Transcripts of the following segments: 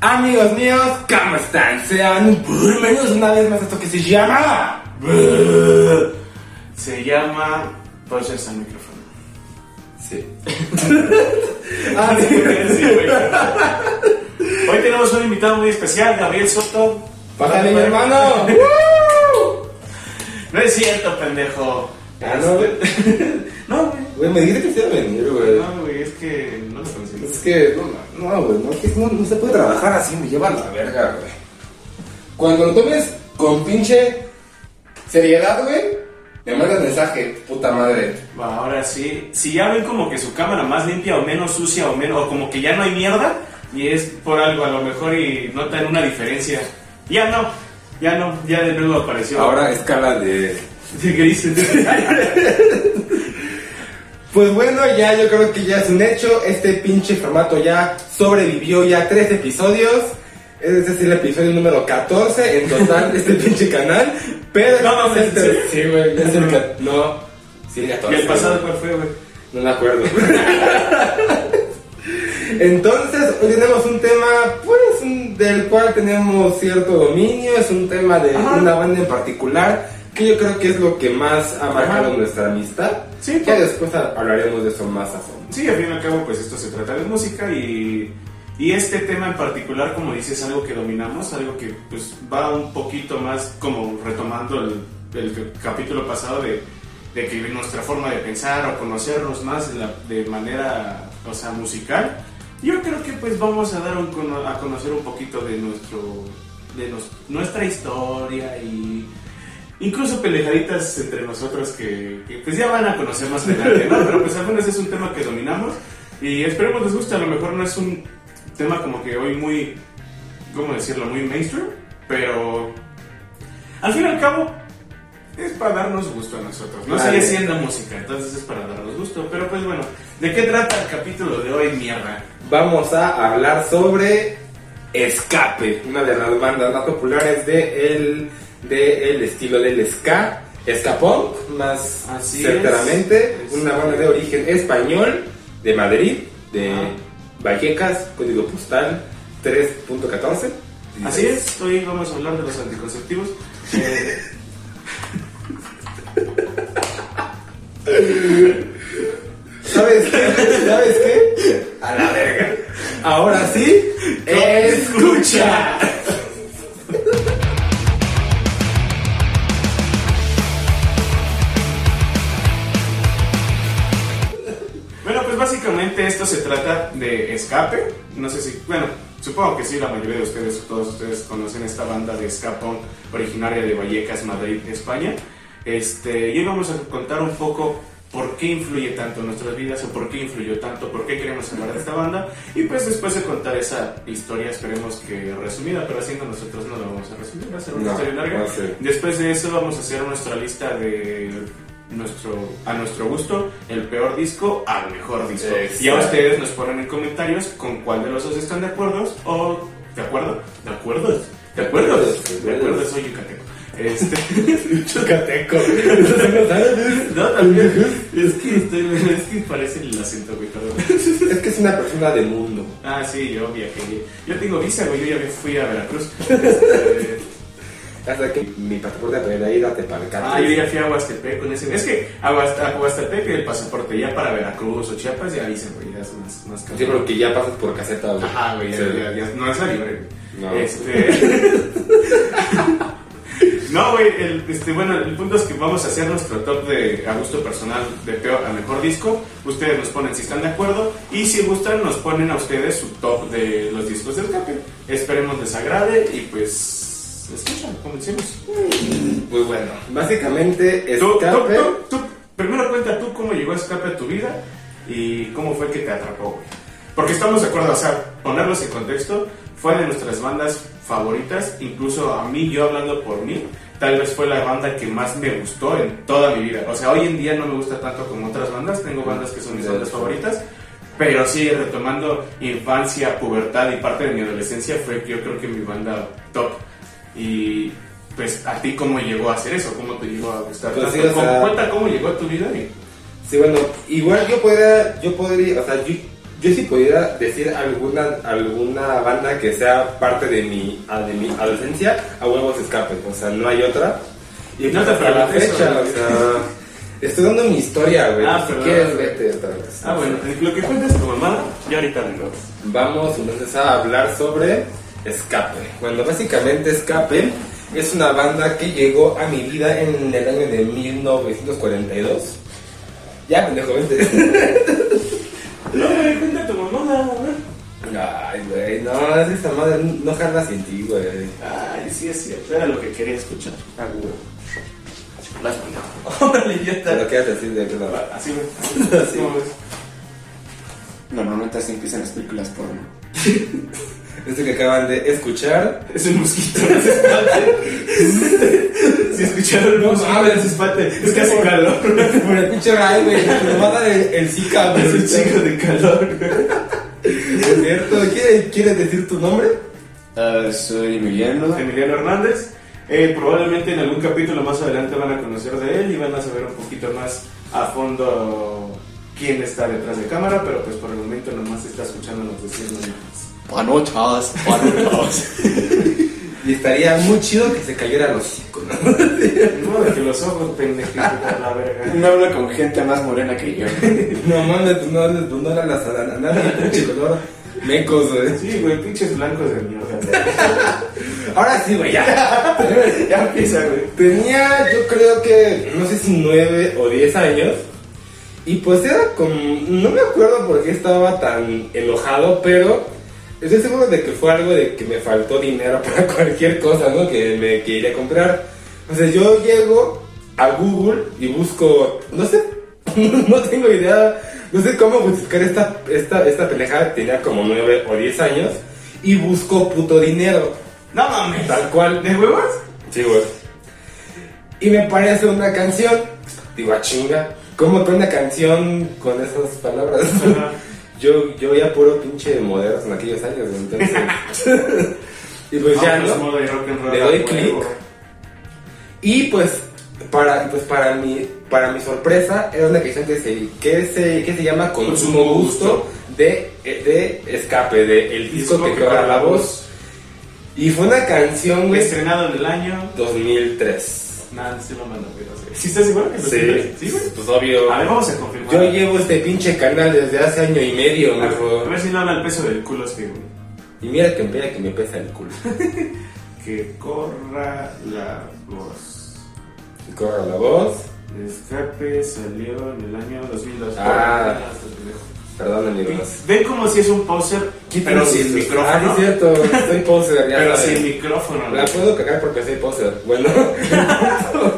Amigos míos, ¿cómo están? Sean bienvenidos una vez más a esto que se llama. Se llama. Puedes al micrófono. Sí. Ah, sí, sí, güey. Hoy tenemos un invitado muy especial, Gabriel Soto. Pásale, mi hermano. No es cierto, pendejo. Ah, no, güey. No, güey. Güey, me dijiste que se iba a venir, güey. No, güey, es que no lo conocí. Es que, no, no, güey, no, es que no, no se puede trabajar así, me lleva a la verga, güey. Cuando lo tomes con pinche seriedad, güey, me mandas mensaje, puta madre. Va, ahora sí. Si ya ven como que su cámara más limpia o menos sucia o menos, o como que ya no hay mierda, y es por algo a lo mejor y notan una diferencia. Ya no, ya no, ya de nuevo apareció. Ahora escala de... ¿Qué dicen? Pues bueno, ya yo creo que ya es un hecho. Este pinche formato ya sobrevivió ya tres episodios. Es decir, el episodio número 14 en total de este pinche canal. Pero No, mames, este- ¿en serio? Sí, güey, es el ca- No, sí, el 14. ¿Y el pasado cuál fue, güey? No me acuerdo. Entonces, hoy tenemos un tema, pues, del cual tenemos cierto dominio. Es un tema de Ajá. una banda en particular, que yo creo que es lo que más ha marcado Ajá. nuestra amistad. Sí, Ya después ha- hablaremos de eso más a fondo. Sí, al fin y al cabo, pues esto se trata de música y, y este tema en particular, como dices, es algo que dominamos, algo que pues va un poquito más como retomando el, el capítulo pasado de, de que nuestra forma de pensar o conocernos más de, la- de manera, o sea, musical. Yo creo que pues vamos a dar un a conocer un poquito de nuestro de nos- nuestra historia y incluso pendejaditas entre nosotros que, que, pues ya van a conocer más adelante, ¿no? Pero pues al menos es un tema que dominamos y esperemos les guste, a lo mejor no es un tema como que hoy muy, ¿cómo decirlo? Muy mainstream, pero al fin y al cabo es para darnos gusto a nosotros, no sigue siendo música, entonces es para darnos gusto, pero pues bueno, ¿de qué trata el capítulo de hoy, mierda? Vamos a hablar sobre Escape, una de las bandas más populares de el, de estilo del ska, ska punk, más Así certeramente, es. una banda de origen español, de Madrid, de. Vallecas, código postal 3.14. Así es, hoy vamos a hablar de los anticonceptivos. Eh, ¿Sabes qué? ¿Sabes qué? A la verga. Ahora sí, escucha. Básicamente esto se trata de escape. No sé si, bueno, supongo que sí, la mayoría de ustedes, todos ustedes conocen esta banda de ska punk originaria de Vallecas, Madrid, España. Este, y hoy vamos a contar un poco por qué influye tanto en nuestras vidas o por qué influyó tanto, por qué queremos hablar de esta banda. Y pues después de contar esa historia, esperemos que resumida, pero haciendo nosotros no la vamos a resumir, va a ser una No, historia larga. Después de eso vamos a hacer nuestra lista de nuestro a nuestro gusto el peor disco al mejor disco. Exacto. Ya ustedes nos ponen en comentarios con cuál de los dos están de acuerdo o de acuerdo, de acuerdo, de acuerdo, de acuerdo, soy yucateco. Este, Chucateco. no, también es que estoy, es que parece el acento, güey. Es que es una persona de mundo. Ah, sí, yo viajé. Yo tengo visa, güey, yo ya fui a Veracruz. Este, Hasta que mi pasaporte para ir a Tepalcate. Ah, yo ya fui a Huastepec con ese. Es que a Huast- a Huastepec el pasaporte ya para Veracruz o Chiapas ya dicen, güey, ya es más, más Sí, caro. porque ya pasas por caseta, güey. Ajá, güey, ya, Sí. ya- ya- no es la libre. No. Este. no, güey, el, este, bueno, el punto es que vamos a hacer nuestro top de a gusto personal de peor a mejor disco. Ustedes nos ponen si están de acuerdo y si gustan nos ponen a ustedes su top de los discos del escape. Esperemos les agrade y pues escuchan, comencemos. Pues bueno, básicamente tú, Escape. tú, tú, primero cuenta tú cómo llegó Escape a tu vida y cómo fue que te atrapó, güey. Porque estamos de acuerdo, o sea, ponerlos en contexto, fue de nuestras bandas favoritas, incluso a mí, yo hablando por mí, tal vez fue la banda que más me gustó en toda mi vida. O sea, hoy en día no me gusta tanto como otras bandas, tengo bandas que son mis bandas favoritas, pero sí, retomando infancia, pubertad y parte de mi adolescencia, fue yo creo que mi banda top. Y pues, ¿a ti cómo llegó a hacer eso? ¿Cómo te llegó a gustar? Pues sí, ¿Cómo- sea- Cuenta cómo llegó a tu vida y... Sí, bueno, igual yo podría, yo podría, o sea, yo yo sí pudiera decir alguna, alguna banda que sea parte de mi, a- de mi adolescencia, a huevos escape, o sea, no hay otra. Y No pues hasta la fecha, eso, o sea, estoy dando mi historia, güey. Ah, si quieres, vete otra vez. Ah, bueno, lo que cuentas tu mamá, yo ahorita vengo. Vamos entonces a hablar sobre Escape. Bueno, básicamente Escape es una banda que llegó a mi vida en el año de 1942. Ya, pendejo, vente. No, güey, cuenta tu mamá, güey. Ay, güey, no, es esa madre, no jala sin ti, güey. Ay, sí es cierto, era lo que quería escuchar. Ah, güey. Órale, ya Te lo quieras decir de que no. Así, güey. Así. Normalmente así empiezan las películas porno. Esto que acaban de escuchar. Es un mosquito. Si escucharon No mosquito, mames. no se. Es que hace calor. Por el pinche ray, güey, nos va a dar el, el Zika, güey. Es un chico de calor. Es cierto, ¿quieres, ¿quieres decir tu nombre? Ah, soy Emiliano. Emiliano Hernández. Eh, probablemente en algún capítulo más adelante van a conocer de él y van a saber un poquito más a fondo quién está detrás de cámara, pero pues por el momento nomás está escuchándonos decir nombres. Panochas, panochas. Y estaría muy chido que se cayera los hocico, ¿no? No, de que los ojos pendejito por la verga. No hablo con gente más morena que yo. No mames, no, tú no eran las a nadie, pinche color. Mecos, güey. Sí, güey, pinches blancos de mierda. Ahora sí, güey, ya. ya empieza, güey. Tenía, yo creo que, no sé si nueve o diez años. Y pues era como, no me acuerdo por qué estaba tan enojado, pero estoy seguro de que fue algo de que me faltó dinero para cualquier cosa, ¿no? Que me quería comprar. O sea, yo llego a Google y busco, no sé, no tengo idea, no sé cómo buscar esta, esta, esta pendejada, tenía como nueve o diez años, y busco puto dinero, No mames. tal cual. ¿De huevos? Sí, güey. Y me parece una canción. Digo, a chinga. ¿Cómo que una canción con esas palabras? Yo, yo ya puro pinche modernos en aquellos años, entonces. y pues ya, pues, ¿no? rock and roll Le doy clic. Y pues, para, pues para, mi, para mi sorpresa, era una canción que se, que se, que se llama Consumo Gusto de, de Escape, de El disco, que cobra la voz. Y fue una canción, güey, Estrenado en el año. 2003. Nada, sí lo mando, pero sí. ¿Sí estás seguro que lo Sí? Sí, güey. pues obvio. A ver, vamos a confirmar. Yo llevo este pinche canal desde hace año y medio, A ver, a ver si no habla el peso del culo este, güey. Y mira que mira que me pesa el culo. Que corra la voz. Y corra la voz. Escape salió en el año 2002. Ah. Perdón, amigos. Ven como si es un poser, pero sin Ah, micrófono. sí, es cierto. Soy poser, ya pero sin micrófono. La puedo cagar porque soy poser. Bueno,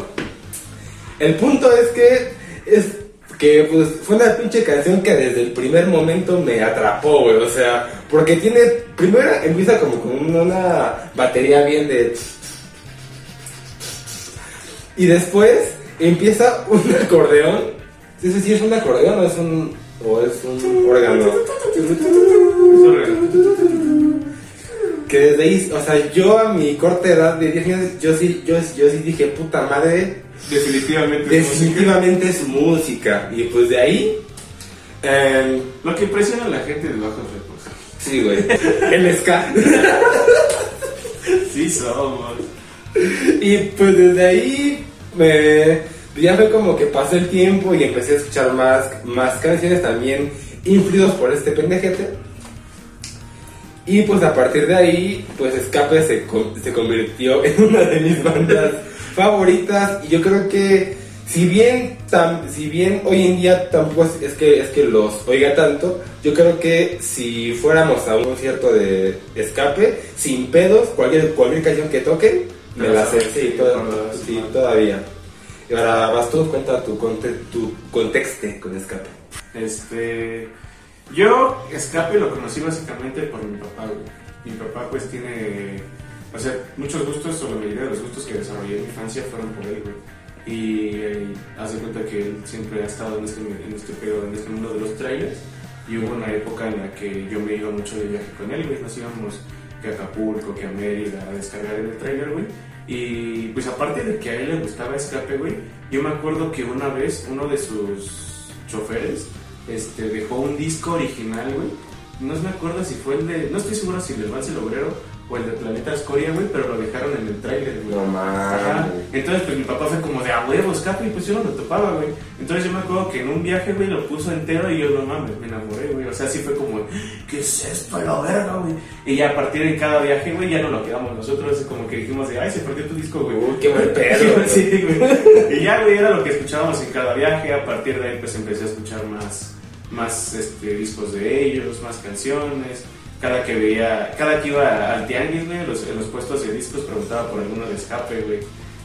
el punto, es que es que pues fue una pinche canción que desde el primer momento me atrapó, güey. O sea, porque tiene primero empieza como con una batería bien de y después empieza un acordeón. Sí, sí, sí, es un acordeón o es un o es un órgano. Que desde ahí, o sea, yo a mi corta edad de 10 años, yo sí, yo, yo sí dije, puta madre, Definitivamente. definitivamente es música. Y pues de ahí, em, Lo que impresiona a la gente de bajos recursos. sí, güey, el ska. Sí somos. Y pues desde ahí, me, ya fue como que pasó el tiempo y empecé a escuchar más, más canciones también influidos por este pendejete. Y pues a partir de ahí, pues Escape se, se convirtió en una de mis bandas favoritas. Y yo creo que si bien, tam- si bien hoy en día tampoco es, es que, es que los oiga tanto, yo creo que si fuéramos a un concierto de Escape, sin pedos, cualquier, cualquier canción que toquen, me la sé. Sí, toda- sí, todavía. Y ahora vas tú, cuenta tu, conte, tu contexto con Escape. Este. Yo, Escape lo conocí básicamente por mi papá. Mi papá, pues, tiene. O sea, muchos gustos, o la mayoría de los gustos que desarrollé en mi infancia fueron por él, güey. Y eh, haz de cuenta que él siempre ha estado en este, en este pedo, en este mundo de los trailers. Y hubo una época en la que yo me iba mucho de viaje con él, güey. Nos íbamos que a Acapulco, que a Mérida, a descargar el trailer, güey. Y pues aparte de que a él le gustaba escape, güey, yo me acuerdo que una vez uno de sus choferes este, dejó un disco original, güey. No me acuerdo si fue el de. No estoy seguro si el del Vance el Obrero o el de Planeta Escoria, güey, pero lo dejaron en el tráiler, güey. No mames. Entonces, pues mi papá fue como de a huevo, escape, y pues yo no lo topaba, güey. Entonces yo me acuerdo que en un viaje, güey, lo puso entero y yo no mames, me enamoré, güey. O sea, sí fue como, ¿qué es esto, la verga, güey? Y ya a partir de cada viaje, güey, ya no lo quedamos nosotros, como que dijimos de, ay, se perdió tu disco, güey. Uy, qué buen pedo, güey. Sí, güey. Y ya, güey, era lo que escuchábamos en cada viaje. A partir de ahí, pues empecé a escuchar más, más este, discos de ellos, más canciones. Cada que veía, cada que iba al tianguis, güey, los, en los puestos de discos preguntaba por alguno de escape, güey.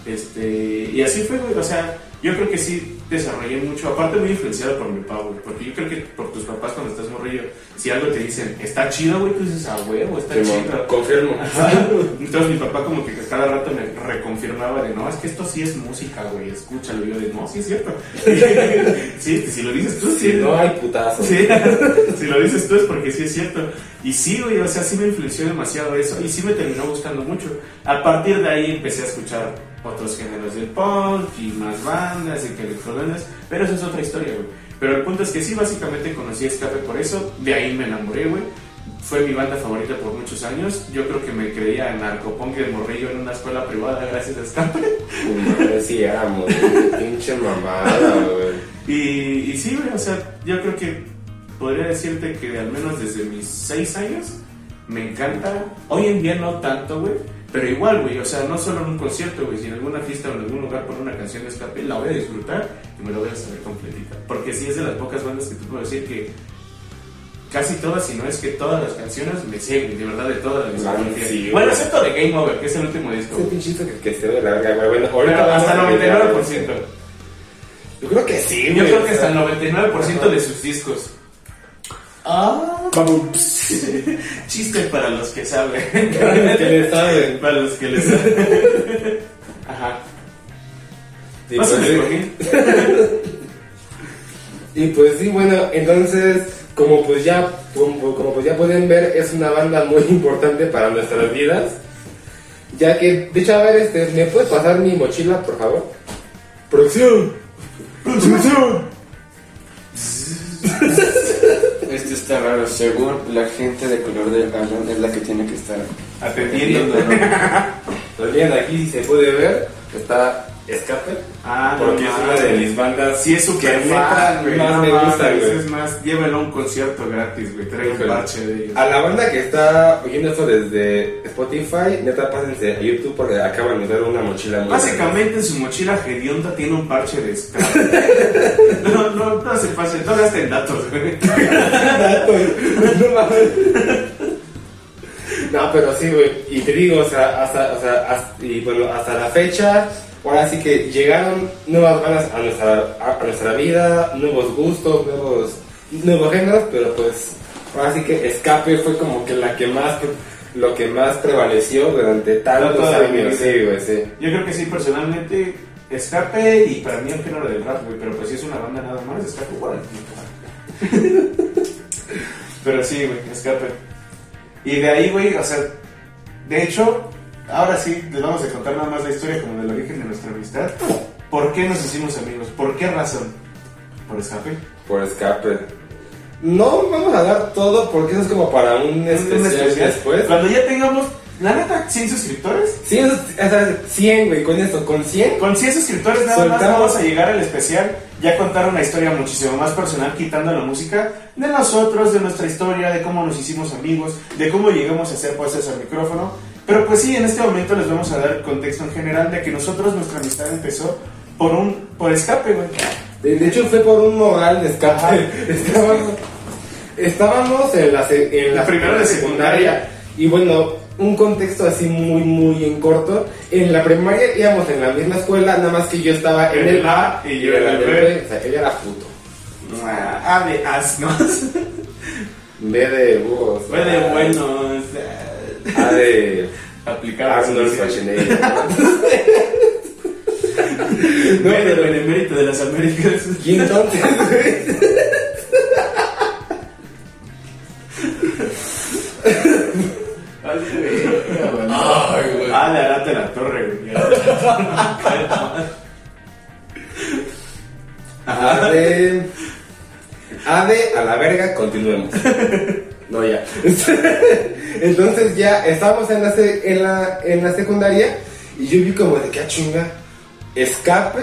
Este, y así fue, güey. O sea, yo creo que sí desarrollé mucho. Aparte, muy influenciado por mi papá, güey. Porque yo creo que por tus papás, cuando estás morrillo, si algo te dicen, está chido, güey, tú dices, a huevo, está Simón, chido. Confirmo. Entonces mi papá como que cada rato me reconfirmaba de, no, es que esto sí es música, güey, escúchalo. Y yo de, no, sí es cierto. sí, si lo dices tú, sí. Si no hay putazo. Sí, si lo dices tú es porque sí es cierto. Y sí, güey, o sea, sí me influenció demasiado eso y sí me terminó gustando mucho. A partir de ahí empecé a escuchar otros géneros del punk y más bandas y que electrobandas, pero eso es otra historia, güey. Pero el punto es que sí, básicamente conocí a Escape por eso, de ahí me enamoré, güey. Fue mi banda favorita por muchos años. Yo creo que me creía narcopunk de morrillo en una escuela privada gracias a Escape. Madre, sí güey. Pinche mamada, güey. Y, y sí, güey, o sea, yo creo que podría decirte que al menos desde mis seis años me encanta. Hoy en día no tanto, güey, pero igual, güey, o sea, no solo en un concierto, güey, si en alguna fiesta o en algún lugar pone una canción de escape, la voy a disfrutar y me la voy a saber completita. Porque sí es de las pocas bandas que te puedo decir que casi todas, si no es que todas las canciones me siguen, de verdad, de todas las Claro, sí, Bueno, excepto de Game Over, que es el último disco. Ese pinchito que, que se ve de la verga, güey. Bueno, ahorita hasta a el ver, 99%. Yo creo que sí, güey. Yo creo que hasta el sea, 99% de sus discos. Ah, Vamos. chiste para los que saben. Que le saben. para los que les saben. Ajá. Y pues. Y pues sí, bueno, entonces, como pues ya, como, como pues ya pueden ver, es una banda muy importante para nuestras vidas. Ya que, de hecho, a ver, este, ¿me puedes pasar mi mochila, por favor? Producción. Producción. Esto está raro. Según la gente de color de Alan es la que tiene que estar Atendiendo. Pues bien, aquí si se puede ver, está Escape. Ah, no Porque es una de mis bandas Sí, es súper que fan, neta güey. más no me gusta, güey. Es más, llévenlo a un concierto gratis, güey. Trae un parche de ellos. A la banda que está oyendo esto desde Spotify, neta, pásense a YouTube porque acaban de dar una mochila muy Básicamente en su mochila hedionda tiene un parche de scrap. no, no, no se pasen, no gasten datos, güey. no mames. No, pero sí, güey. Y te digo, o sea, hasta, o sea, hasta- y bueno, hasta la fecha, ahora sí que llegaron nuevas bandas a nuestra, a, a nuestra vida, nuevos gustos, nuevos, nuevos géneros, pero pues, ahora sí que Escape fue como que la que más, lo que más prevaleció durante tantos la años. Sí, güey, sí. Yo creo que sí, personalmente, Escape y para mí el género del rap, güey, pero pues si es una banda nada más, Escape igual. pero sí, güey, Escape. Y de ahí, güey, o sea, de hecho, ahora sí les vamos a contar nada más la historia como del origen de nuestra amistad. ¿Por qué nos hicimos amigos? ¿Por qué razón? ¿Por Escape? Por Escape. No vamos a dar todo porque eso es como para un ¿Un especial, especial? después. Cuando ya tengamos, la neta, 100 suscriptores. Sí, o sea, 100, güey, con esto, con 100. Con 100 suscriptores nada más vamos a llegar al especial, ya contar una historia muchísimo más personal, quitando la música, de nosotros, de nuestra historia, de cómo nos hicimos amigos, de cómo llegamos a ser puestos al micrófono. Pero pues sí, en este momento les vamos a dar contexto en general de que nosotros, nuestra amistad empezó por un por escape, güey. De, hecho, fue por un moral de escape. Estábamos, estábamos en la, en la Primero de secundaria. Y bueno, un contexto así muy, muy en corto. En la primaria íbamos en la misma escuela, nada más que yo estaba en el A y yo en el B. B. O sea, él era puto. Ah, de asnos. B de búhos. Fue de buenos. A de Aplicar Arnold Schwarzenegger. No, de benemérito de las Américas. ¿Y entonces, güey? Ay, güey. Ah, le la torre, güey. A de... Ade, a la verga, continuemos. No, ya. Entonces ya estábamos en la, en la, en la secundaria y yo vi como de que ah, chinga, escape,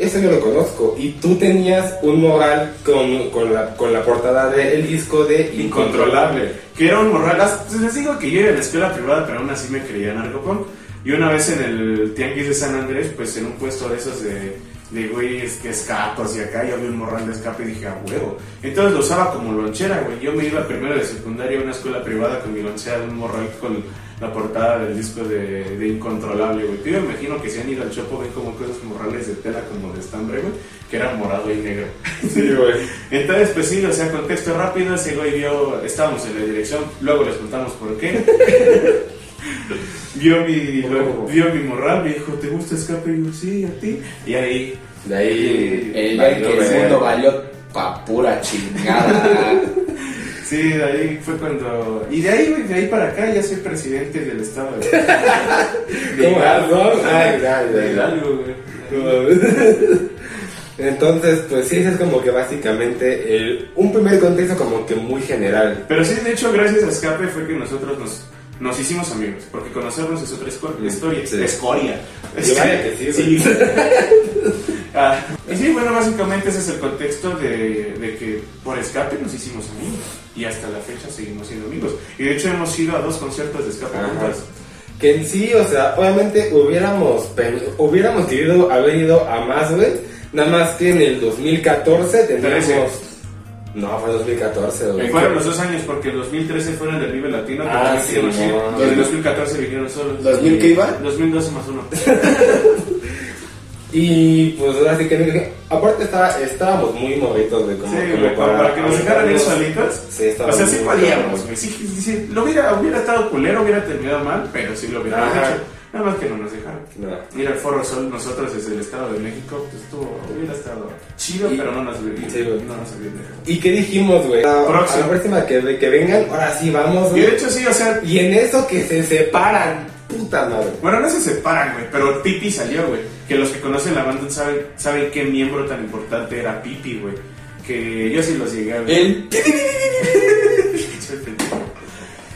eso yo lo conozco. Y tú tenías un moral con, con, la, con la portada del disco de Incontrolable. Que era un morral. las- pues Les digo que yo iba a la escuela privada, pero aún así me creía narcopunk. Y una vez en el tianguis de San Andrés, pues en un puesto de esos de, de güeyes que escapos y acá, yo vi un morral de escape y dije, a huevo. Entonces lo usaba como lonchera, güey. Yo me iba primero de secundaria a una escuela privada con mi lonchera de un morral con la portada del disco de, de Incontrolable, güey. Yo me imagino que si han ido al Chopo ven como cosas morrales de tela como de estambre, güey, que era morado y negro. Sí, güey. Entonces, pues sí, o sea, contexto rápido, ese güey vio, estábamos en la dirección, luego les contamos por qué. vio mi, luego, vio mi morral, me dijo, ¿te gusta escape? Y yo, sí, a ti. Y ahí, De ahí. El que el mundo valió pa' pura chingada. Sí, de ahí fue cuando... Y de ahí, güey, de ahí para acá ya soy presidente del estado de... De. Hidalgo, güey. Entonces, pues sí, ese es como que básicamente el- un primer contexto como que muy general. Pero sí, de hecho, gracias a Escape fue que nosotros nos, nos hicimos amigos. Porque conocernos es otra Mm, historia. sí. Escoria. Vaya que sí, güey. Ah, y sí, bueno, básicamente ese es el contexto de, de que por Escape nos hicimos amigos. Y hasta la fecha seguimos siendo amigos. Y de hecho hemos ido a dos conciertos de Escape juntos. Que en sí, o sea, obviamente hubiéramos, hubiéramos querido haber ido a más, güey. Nada más que en el 2014 tendríamos... Trece. No, fue 2014, güey. Fueron los dos años porque el 2013 fueron del Vive Latino. Ah, sí, no. en el 2014 vinieron solos. ¿2000 qué iba? 2012 más uno. Y pues ahora sí que... Aparte estaba, estábamos muy movitos, güey. Como, Sí, como güey, para, para que nos dejaran ir solitos. Sí, O sea, sí podíamos, güey. Sí, sí, sí, lo hubiera, hubiera estado culero, hubiera terminado mal, pero sí lo Ajá. hecho. Nada más que no nos dejaron. No. Ir al Foro Sol nosotros desde el Estado de México, pues estuvo, hubiera estado chido, Y- pero no nos, Sí, güey. no nos dejado. ¿Y qué dijimos, güey? A la próxima que, que vengan, ahora sí vamos, Y güey. de hecho sí, o sea, Y en eso que se separan, puta madre. bueno, no se separan, güey, pero Pipi salió, güey. Que los que conocen la banda saben, saben qué miembro tan importante era Pipi, güey. Que yo sí los llegué a ver. El.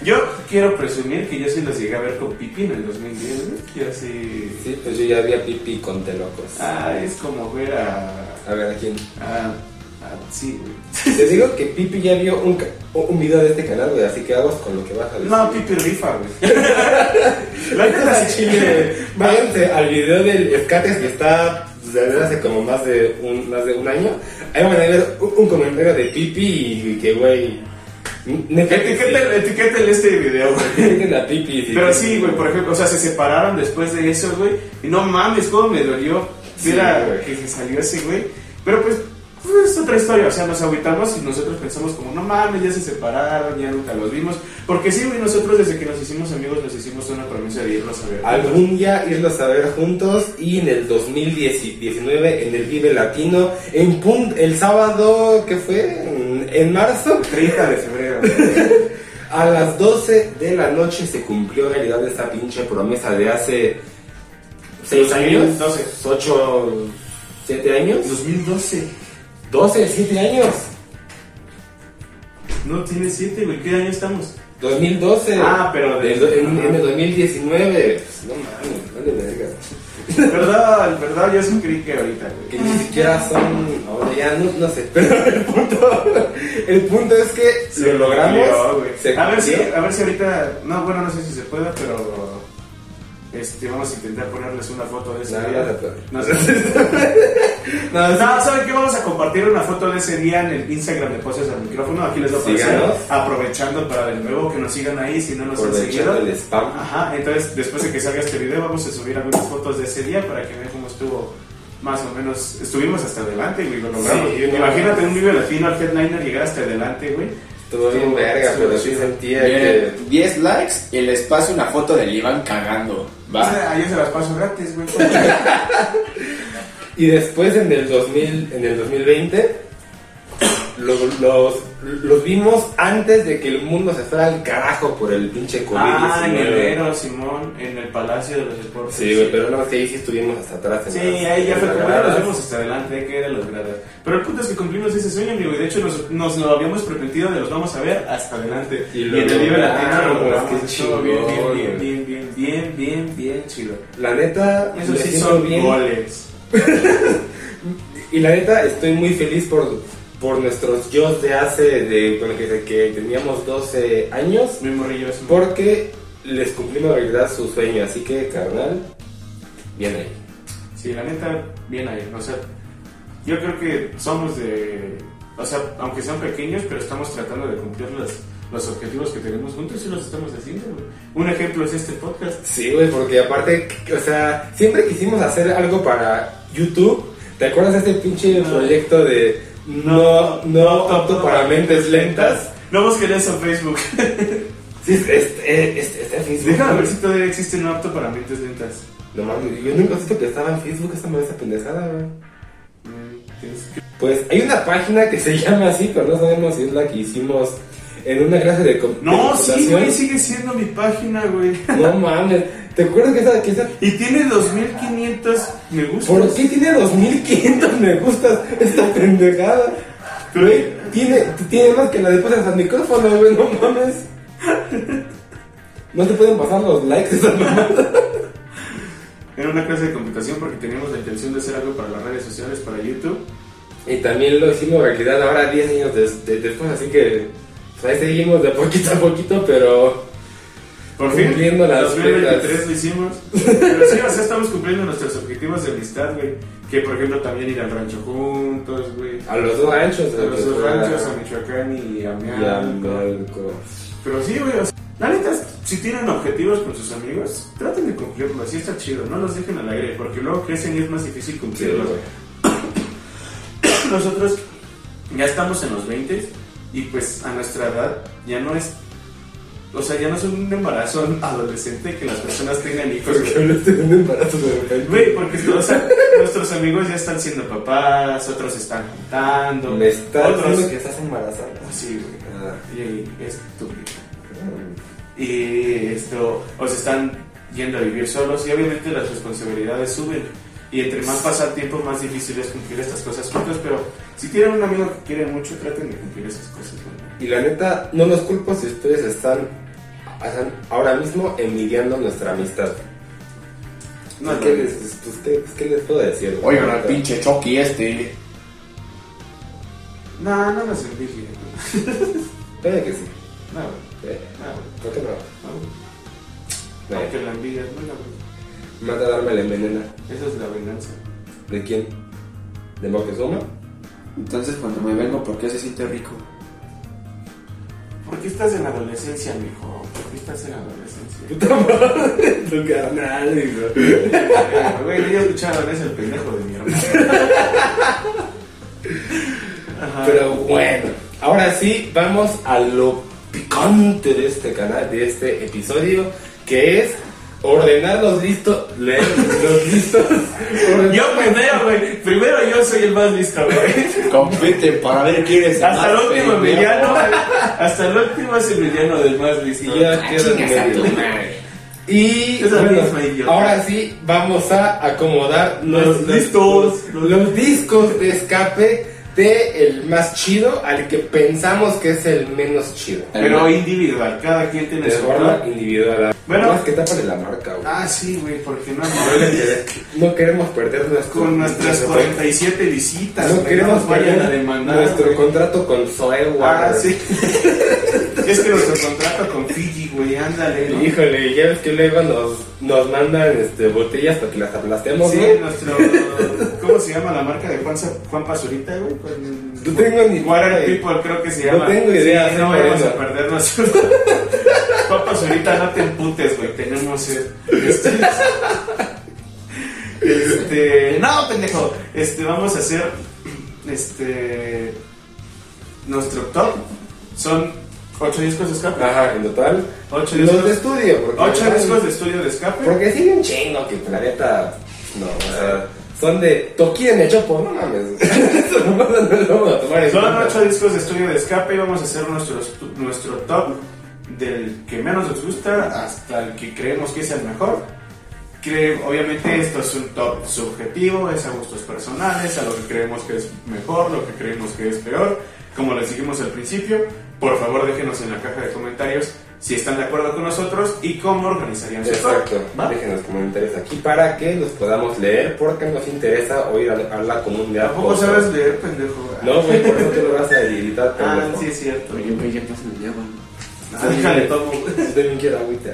Yo quiero presumir que yo sí los llegué a ver con Pipi en el 2010, güey. Yo sí... Sí, pues yo ya vi a Pipi con Telocos. Ah, es como ver a... A ver, ¿a quién? a, a- sí, güey. Te digo que Pipi ya vio un, un video de este canal, güey, así que aguas con lo que vas a decir. No, Pipi rifa, güey. La neta chile. Váyanse al video del Escates que está desde hace como más de un, más de un año. Ahí van a ver un, un comentario de Pipi y que, güey. etiquétenle este video, güey. Etiqueten a Pipi. Pero sí, güey, por ejemplo, o sea, se separaron después de eso, güey. Y no mames, cómo me dolió Sí, ver a- güey. que se salió ese, güey. Pero pues, pues, es otra historia. O sea, nos agüitamos y nosotros pensamos como, no mames, ya se separaron, ya nunca los vimos. Porque sí, güey, nosotros desde que nos hicimos amigos nos hicimos una promesa de irlos a ver. Algún día irlos a ver juntos y en el 2019 en el Vive Latino, en pun- el sábado que fue en, en marzo, 30 de febrero. a las 12 de la noche se cumplió realidad esta pinche promesa de hace 6 años, 12. 8, 7 años, 2012. 12, 7 años, No tiene 7, güey. ¿Qué año estamos? 2012. Ah, pero de- Del- en, en el 2019. Pues, no mames, vale verga. Perdón, perdón, yo sí creí que ahorita, güey. que ni siquiera son ahora ya no, no sé pero el punto el punto es que lo logramos cumplió, se a ver si a ver si ahorita no bueno no sé si se pueda pero este vamos a intentar ponerles una foto de ese No, día no no, no. ¿saben qué? Vamos a compartir una foto de ese día en el Instagram de Poses al Micrófono. Aquí les voy a aparecer. Aprovechando para de nuevo que nos sigan ahí si no nos han seguido. el spam Ajá, entonces después de que salga este video vamos a subir algunas fotos de ese día para que vean cómo estuvo más o menos. Estuvimos hasta adelante, güey, lo logramos. Sí. Imagínate un video latino al headliner llegar hasta adelante, güey. estuvo bien verga pero sí sentía Miren, que 10 likes y les paso una foto del Iván cagando. Va. sea, ahí se las paso gratis, güey. y después en el 2000 en el 2020 los, los, los vimos antes de que el mundo se fuera al carajo por el pinche COVID-19. Ah, en enero, Simón, en el Palacio de los Deportes. Sí, güey, pero no, que ahí sí estuvimos hasta atrás. en Sí, las- ahí ya fue como nos vemos hasta adelante, que ir a los gradas. Pero el punto es que cumplimos ese sueño, amigo, y de hecho nos, nos lo habíamos prometido de los vamos a ver hasta adelante. Y en el Vive logramos, Latino lo logramos. qué Estuvo bien, bien, bien, bien, bien, bien, bien, bien chido. La neta, Eso sí son bien. goles. Y la neta, estoy muy feliz por, por nuestros yo de hace, de, bueno, que, que teníamos 12 años, Mi morrillo es un... porque les cumplimos en realidad su sueño. Así que, carnal, bien ahí. Sí, la neta, bien ahí. O sea, yo creo que somos de. O sea, aunque sean pequeños, pero estamos tratando de cumplir los, los objetivos que tenemos juntos y los estamos haciendo, güey. Un ejemplo es este podcast. Sí, güey, porque aparte, o sea, siempre quisimos hacer algo para YouTube. ¿Te acuerdas de este pinche No. proyecto de no, no apto para mentes lentas? No busquen eso en Facebook. Sí, es- es- es- está en Facebook. Déjame ver si todavía existe no apto para mentes lentas. No mames, yo nunca he visto que estaba en Facebook esta madre, esa pendejada, Pues hay una página que se llama así, pero no sabemos si es la que hicimos en una clase de No, de sí, güey, sigue siendo mi página, güey. No mames, ¿te acuerdas que esa, que esa Y tiene 2500 me gusta. ¿Por qué tiene 2500 me gustas esta pendejada? Güey, tiene, tiene más que la de cosas al micrófono, güey, no mames. No te pueden pasar los likes esa mamada. Era una clase de computación porque teníamos la intención de hacer algo para las redes sociales, para YouTube. Y también lo hicimos realidad ahora 10 años des- de- después, así que pues, ahí seguimos de poquito a poquito, pero Por fin, Cumpliendo las 2023 metas. lo hicimos. Pero sí, o sea, estamos cumpliendo nuestros objetivos de amistad, güey. Que por ejemplo también ir al rancho juntos, güey. a los dos ranchos. A los dos ranchos, a Michoacán y a. Mialco. Pero sí, güey, o sea, la neta, si tienen objetivos con sus amigos, traten de cumplirlos, así está chido, no los dejen al aire, porque luego crecen y es más difícil Sí, cumplirlos. güey. Nosotros ya estamos en los 20 y pues a nuestra edad ya no es, o sea, ya no es un embarazo adolescente que las personas tengan hijos. ¿Por qué hablaste de un embarazo de repente? Güey, porque o sea, nuestros amigos ya están siendo papás, otros están juntando, Me estás otros... diciendo que estás embarazada. Sí, güey. Ah. Y estúpido. y esto, o se están yendo a vivir solos y obviamente las responsabilidades suben. Y entre más pasa el tiempo, más difícil es cumplir estas cosas juntos, pero si tienen un amigo que quieren mucho, traten de cumplir esas cosas. güey. Y la neta, no los culpo si ustedes están ahora mismo envidiando nuestra amistad. No, ¿Qué, no, les, pues, ¿qué, pues, ¿Qué les puedo decir? Oigan al pinche Chucky este. no, no nos envidien. Puede que sí. No. Eh, No. ¿Por qué no? No, Aunque la envidia es mala, güey. Mata a darme la envenena. Esa es la venganza. ¿De quién? ¿De Moctezuma? Entonces cuando me vengo, ¿por qué se siente rico? ¿Por qué estás en la adolescencia, mijo? ¿Por qué estás en la adolescencia? Puta madre, tu carnal, hijo. Güey, ya escucharon, es el pendejo de mi hermano. Ajá. Pero bueno, ahora sí, vamos a lo picante de este canal, de este episodio, que es ordenar los listos, leer los listos. ordenar Yo primero, güey. Primero yo soy el más listo, güey. Compite para ver quién es Hasta el último. Emiliano. Hasta el último es Emiliano del más Y listo. ya Ah, queda en medio. Y bueno, ahora sí vamos a acomodar Los listos. los, los discos de escape de el más chido al que pensamos que es el menos chido. Pero individual, cada quien tiene De su forma individual. Bueno. más que tápale la marca, güey. Ah, sí, güey, porque no. No, queremos perder nuestro, Con nuestras nuestro- 47 visitas, No queremos vayan a demandar. nuestro güey. contrato con Zoe, güey. Ah, sí. es que nuestro contrato con Fiji, güey, ándale. ¿no? Híjole, ya ves que luego nos, nos mandan este, botellas para que las aplastemos, Sí, ¿no? nuestro. ¿Cómo se llama la marca de Juan, Juan Pazurita, güey? Con- No tengo ni idea. People, creo que se No llama. tengo idea, Sí, no vamos a perder nuestro. Juan Pazurita, no te emputes, güey. Tenemos. eh, Este. este. No, pendejo. Este, vamos a hacer. Este. Nuestro top. Son 8 discos de escape. Ajá, en total. 8 Los discos de estudio, porque... 8 discos de estudio de escape. Porque sí, un chingo que la neta... No, o sea... son de Toki en el Chopo, no mames. Eso no, no tomar Son ocho discos de estudio de escape y vamos a hacer nuestros, nuestro top del que menos nos gusta hasta el que creemos que es el mejor. Que obviamente esto es un top subjetivo, es a gustos personales, a lo que creemos que es mejor, lo que creemos que es peor. Como les dijimos al principio, por favor déjenos en la caja de comentarios si están de acuerdo con nosotros y cómo organizarían su. Exacto. ¿Va? Déjenos comentarios aquí para que los podamos leer porque nos interesa oír a a la comunidad. Tampoco sabes leer, pendejo. No, güey, por eso te lo vas a editar. Ah, pendejo. sí es cierto. Oye, güey, ya pasan el agua. Ah, déjale todo. Yo también quiero agüita.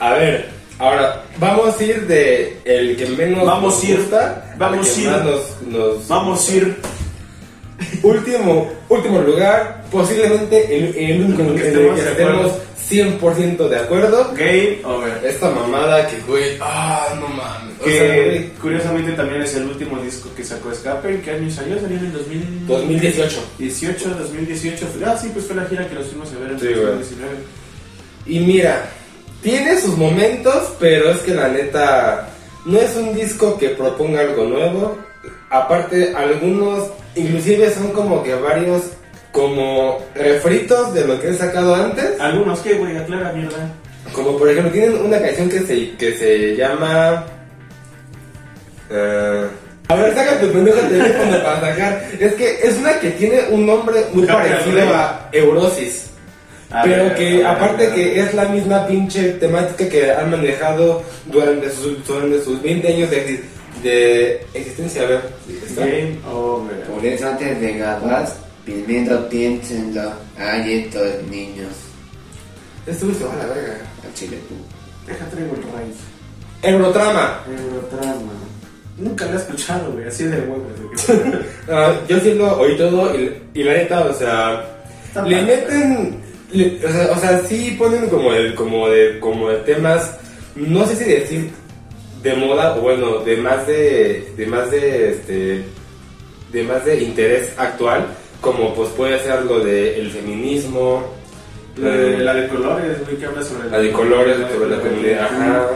A ver, ahora vamos a ir de el que menos Vamos nos a ir, gusta vamos a ir. más nos, nos- Vamos a ir último último lugar, posiblemente el, el único en el que estemos de estemos 100% de acuerdo. Game Over. Esta mamada que güey, ah, no mames. O sea, Que güey, curiosamente también es el último disco que sacó Escape. ¿En qué año salió? Salió en el 2000... 2018. 18, 2018. Ah, sí, pues fue la gira que los fuimos a ver en Sí, güey. 2019. Y mira, tiene sus momentos, pero es que la neta no es un disco que proponga algo nuevo. Aparte, algunos, inclusive son como que varios, como refritos de lo que han sacado antes. Algunos que, güey, aclara mierda. Como por ejemplo, tienen una canción que se, que se llama... eh, a ver, saca tu pendejo teléfono para sacar. Es que es una que tiene un nombre muy parecido a Eurosis. A Pero ver, que ver, aparte que es la misma pinche temática que han manejado durante sus, durante sus 20 años de, de existencia. A ver, ¿está? Game Over. Por eso antes de grabar, primero piénsenlo. Hay estos niños. Güey se va a la verga. Al chile. Deja traigo el raíz. Eurotrama. Eurotrama. Nunca lo he escuchado, güey, así de que- Ah, yo sí lo oí todo y, y la neta, o sea, Está le meten, le- o, sea, o sea, sí ponen como el, como de, como de temas, no sé si decir de moda o bueno, de más de, de más de, este, de más de interés actual, como pues puede ser lo de el feminismo, La de, la de colores, güey, que habla sobre la de colores sobre la comunidad, ajá.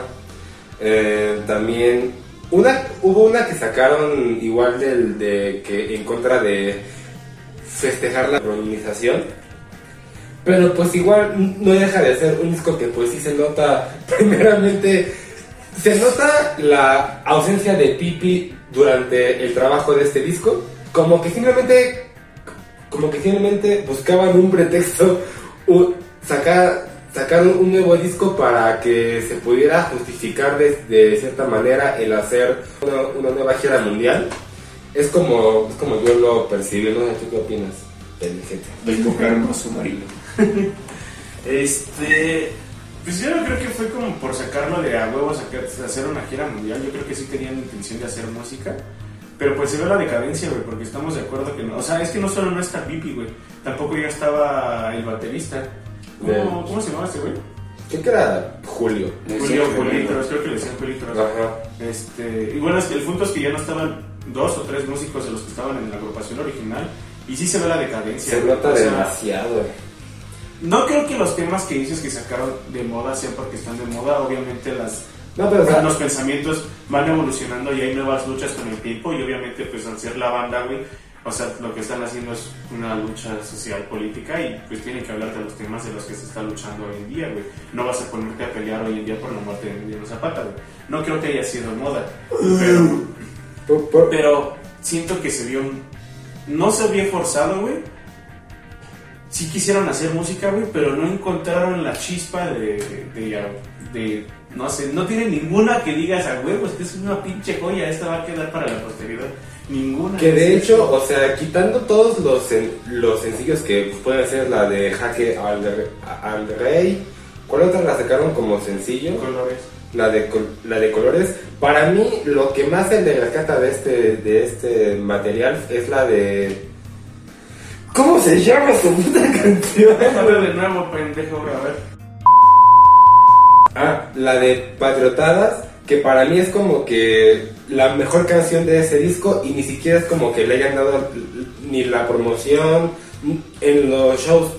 Eh, también una hubo una que sacaron igual del de que en contra de festejar la colonización. Pero pues igual no deja de ser un disco que pues sí se nota primeramente se nota la ausencia de Pipi durante el trabajo de este disco, como que simplemente como que simplemente buscaban un pretexto u- sacar sacar un nuevo disco para que se pudiera justificar de, de cierta manera el hacer una, una nueva gira mundial. Es como, es como yo lo percibí, no sé, ¿tú qué opinas? Pendejete. Vengo hermoso marino. Este. Pues yo no creo que fue como por sacarlo de a huevo, sacar, hacer una gira mundial. Yo creo que sí tenían intención de hacer música. Pero pues se ve la decadencia, güey, porque estamos de acuerdo que no. O sea, es que no solo no está Pipi, güey. Tampoco ya estaba el baterista. ¿Cómo, Del- ¿cómo se llamaba este güey? Creo que era Julio. Julio Julitros, creo que le decían Julitros. Ajá. Este, y bueno, es que el punto es que ya no estaban dos o tres músicos de los que estaban en la agrupación original. Y sí se ve la decadencia. Se güey. nota O sea, demasiado. No creo que los temas que dices que sacaron de moda sean porque están de moda. Obviamente las, No, pero o sea, los pensamientos van evolucionando y hay nuevas luchas con el tiempo. Y obviamente pues al ser la banda, güey, o sea, lo que están haciendo es una lucha social política y pues tienen que hablar de los temas de los que se está luchando hoy en día, güey. No vas a ponerte a pelear hoy en día por la muerte de Emiliano Zapata, güey. No creo que haya sido moda. Pero pero siento que se vio no se vio forzado güey sí quisieron hacer música güey pero no encontraron la chispa de de, de- no sé no tiene ninguna que digas a huevos que es una pinche joya esta va a quedar para la posteridad ninguna Que de hecho, o sea, quitando todos los, los sencillos que pueden ser la de Jaque al, Re- al Rey, ¿cuál otra la sacaron como sencillo? colores La de, la de colores. Para mí, lo que más se le rescata de este, de este material es la de. ¿Cómo se llama su puta canción? déjame de nuevo pendejo a ver Ah, la de Patriotadas, que para mí es como que la mejor canción de ese disco y ni siquiera es como que le hayan dado ni la promoción en los shows,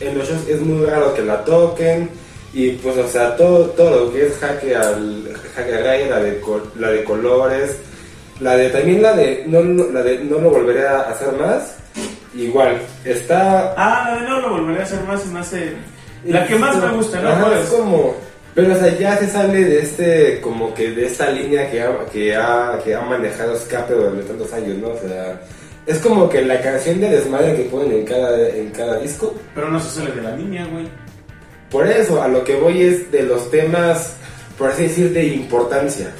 en los shows es muy raro que la toquen Y pues, o sea, todo, todo lo que es jaque al jaque rey, la de, la de colores, la de también la de no- la de no lo volveré a hacer más. Igual, está Ah, la de no lo volveré a hacer más y más. eh, La que más me gusta, ¿no? Ajá, ¿Cuál es es? como pero o sea, ya se sale de este como que de esta línea que ha, que ha, que ha manejado Escape durante tantos años, ¿no? O sea, es como que la canción de desmadre que ponen en cada en cada disco. Pero no se sale de la línea, güey. Por eso, a lo que voy es de los temas, por así decir, de importancia.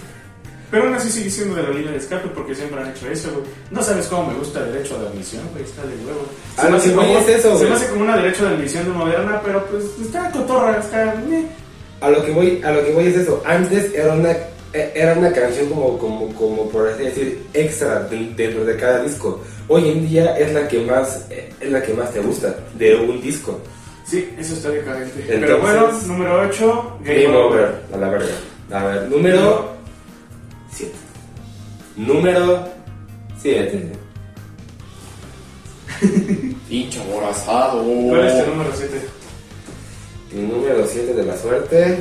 Pero aún así sigue siendo de la línea de escape porque siempre han hecho eso, güey. No sabes cómo me gusta el derecho de admisión, güey. Está de huevo. Ah, me lo hace que voy como- es eso, Se me hace como una derecho de admisión de moderna, pero pues está cotorra, está. meh. A lo que voy, a lo que voy es eso. Antes era una eh, era una canción como como como por así decir extra de- dentro de cada disco. Hoy en día es la que más eh, es la que más te gusta de un disco. Sí, eso está decadente. Entonces- pero bueno, número 8, Game, over. a la verga. A ver, número 7. Número 7. Pinche aborazado. ¿Cuál es tu número 7? Y número 7 de la suerte. ¿eh?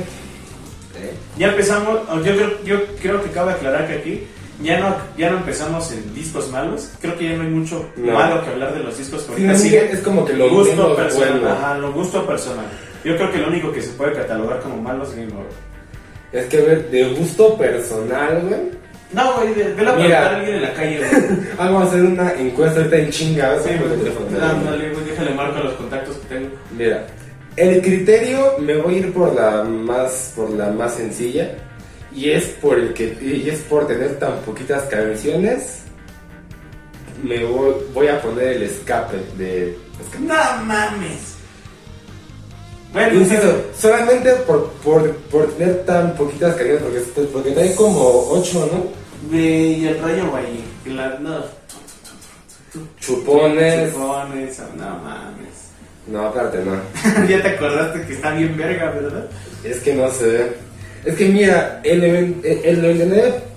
Ya empezamos, yo creo, yo creo que cabe aclarar que aquí ya no, ya no empezamos en discos malos. Creo que ya no hay mucho No. malo que hablar de los discos que Sí, ahorita no, siguen. es como que lo gusto personal. Ajá, lo gusto personal. Yo creo que lo único que se puede catalogar como malo es Game Over. Es que, ver, de gusto personal, güey. No, güey, ve ve a preguntar a alguien en la calle, güey. Ah, Vamos a hacer una encuesta ahorita en chinga. Sí, ¿sí? güey. Con el teléfono. Ándale, güey, déjale marco los contactos que tengo. Mira, el criterio me voy a ir por la más, por la más sencilla. Y es por el que, y es por tener tan poquitas canciones. Me voy, voy a poner el escape de. escape. No mames. Bueno, Insisto, solamente por, por, por tener tan poquitas canciones, porque, porque trae como 8, ¿no? Ve, y el rayo ahí. La, no. Chupones. Chupones, no mames. No, aparte no. ya te acordaste que está bien verga, ¿verdad? Es que no sé. Es que mira, el, el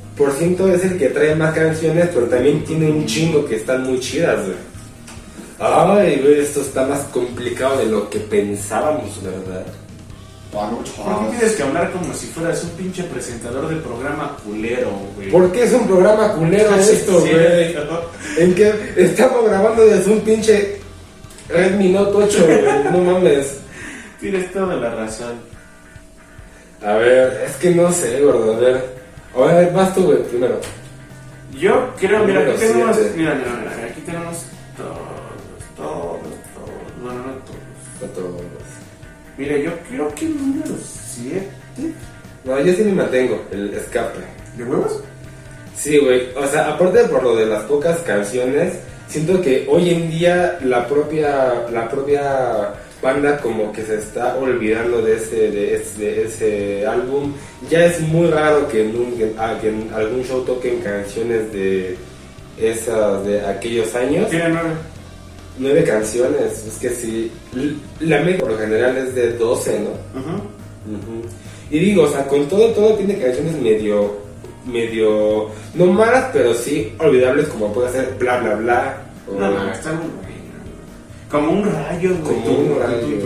99% es el que trae más canciones, pero también tiene un chingo que están muy chidas, güey. Ay, güey, esto está más complicado de lo que pensábamos, ¿verdad? ¿Por qué tienes que hablar como si fueras un pinche presentador del programa culero, güey? ¿Por qué es un programa culero esto, sí, güey? En que estamos grabando desde un pinche Redmi Note 8, güey. No mames. Tienes toda la razón. A ver, es que no sé, gordo. A ver, a ver, vas tú, güey, primero. Yo creo, mira, aquí tenemos. Mira, mira, mira, aquí tenemos Mira, yo creo que el número 7. No, yo sí me mantengo, el escape. ¿De huevos? Sí, güey. O sea, aparte por lo de las pocas canciones, siento que hoy en día la propia, la propia banda como que se está olvidando de ese, de ese, de ese álbum. Ya es muy raro que en, un- que- en algún show toquen canciones de esas, de aquellos años. Tiene nueve. Nueve canciones, es que sí. La media por lo general es de 12, ¿no? Ajá. Ujú. Y digo, o sea, con todo, todo tiene canciones medio, medio, no malas, pero sí olvidables, como puede ser bla bla bla. o- No, no, está muy bueno. Como un rayo, güey. Como un rayo.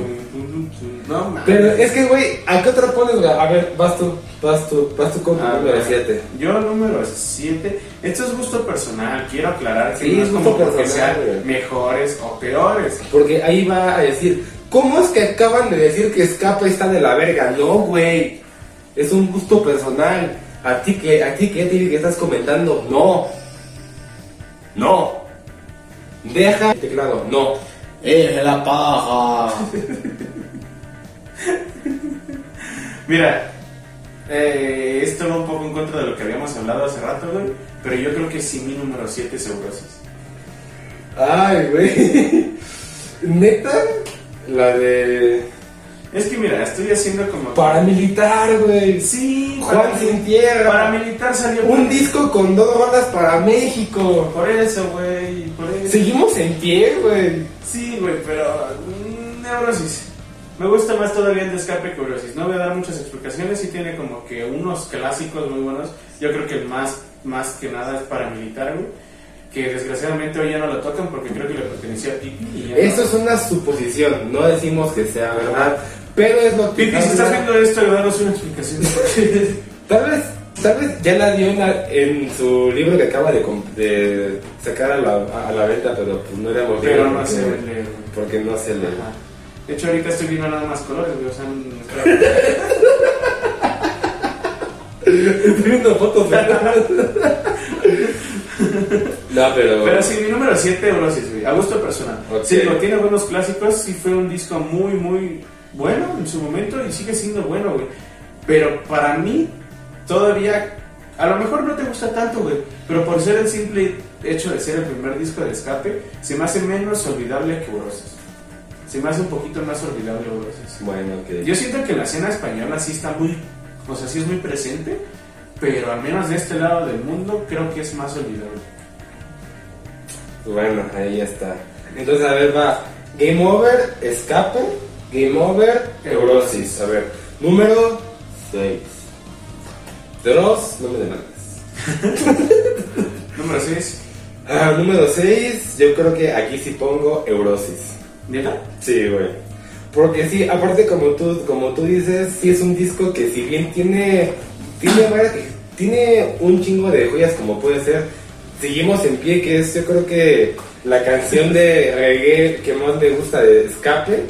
No, mames. Pero es que, güey, ¿a qué otro pones, güey? A ver, vas tú, vas tú, vas tú con tu Ah, número mira. 7. Yo número 7. Esto es gusto personal. Quiero aclarar que Sí, no es es gusto como porque personal, sean güey. mejores o peores. Porque ahí va a decir, ¿cómo es que acaban de decir que Escape está de la verga? No, güey, es un gusto personal. A ti que, a ti que, te que estás comentando, no. No. Deja el teclado, no. ¡Eh, la paja! Mira, eh, esto va un poco en contra de lo que habíamos hablado hace rato, güey. Pero yo creo que sí, mi número 7 es Eurosis. Ay, güey. Neta, la de Es que mira, estoy haciendo como. paramilitar, güey. Sí, Juan para- sin tierra. Paramilitar salió. Un disco con dos rolas para México. Por eso, güey. Por eso. Seguimos en pie, güey. Sí, güey, pero. mm, Neurosis. Me gusta más todavía el de escape que Eurosis. No voy a dar muchas explicaciones. Sí tiene como que unos clásicos muy buenos. Yo creo que el más, más que nada es paramilitar, güey. Que desgraciadamente hoy ya no lo tocan porque creo que le pertenecía a Pipi. y Eso no- es una suposición, no decimos que sea verdad, Pero es lo que. Pipi, si estás viendo esto, danos una explicación. Tal vez, tal vez ya la dio en, la- en su libro que acaba de, de sacar a la, a la venta, pero pues no éramos Pero no se güey. Porque no se lee. Ajá. De hecho, ahorita estoy viendo nada más colores, güey. O sea, no- Estoy viendo fotos, No, pero. Pero sí, mi número 7, Eurosis, güey. A gusto personal. Sí, lo tiene buenos clásicos. Sí, fue un disco muy, muy bueno en su momento y sigue siendo bueno, güey. Pero para mí, todavía. A lo mejor no te gusta tanto, güey. Pero por ser el simple hecho de ser el primer disco de escape, se me hace menos olvidable que Eurosis. Se me hace un poquito más olvidable Eurosis. Bueno, ok. Yo siento que la escena española sí está muy, o sea, sí es muy presente, pero al menos de este lado del mundo creo que es más olvidable. Bueno, ahí ya está. Entonces, a ver, va. Game Over, Escape. Game Over, Eurosis. A ver, número 6. Dross, no me demandes. Número 6. Ah, número 6, yo creo que aquí sí pongo Eurosis. ¿Neta? Sí, güey. Porque sí, aparte como tú, como tú dices, sí es un disco que si bien tiene, tiene, varias- tiene un chingo de joyas como puede ser, seguimos en pie, que es yo creo que la canción de reggae que más me gusta de Escape.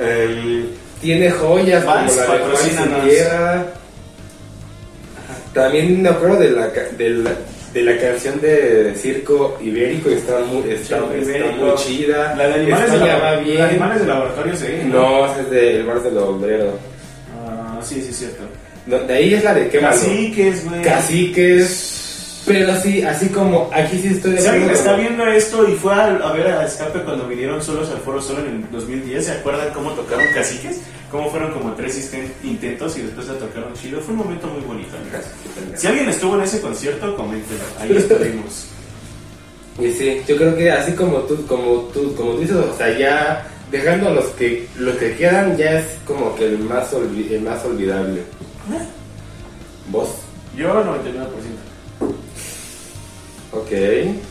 Em, tiene joyas Vals, como la de Juan. También me acuerdo de la, de la, de la canción de Circo Ibérico, está muy, está, está Ibérico. muy chida. La de animales, de, la- de bien. animales de laboratorio, sí. No, ese es del Bar del Obrero. Ah, sí, sí, cierto. No, de ahí es la de qué Caciques, güey. Caciques. Pero sí, así como aquí sí estoy de Si alguien acuerdo. está viendo esto y fue a, a ver a Escape cuando vinieron solos al Foro Solo en el 2010, ¿se acuerdan cómo tocaron Caciques? Cómo fueron como tres intentos y después la tocaron chido. Fue un momento muy bonito, amigos. Si alguien estuvo en ese concierto, coméntenlo. Ahí estuvimos. Y sí, yo creo que así como tú, como tú, como tú dices, o sea, ya dejando los que los que quedan ya es como que el más olvi- el más olvidable. ¿Vos? Yo 99%. Ok.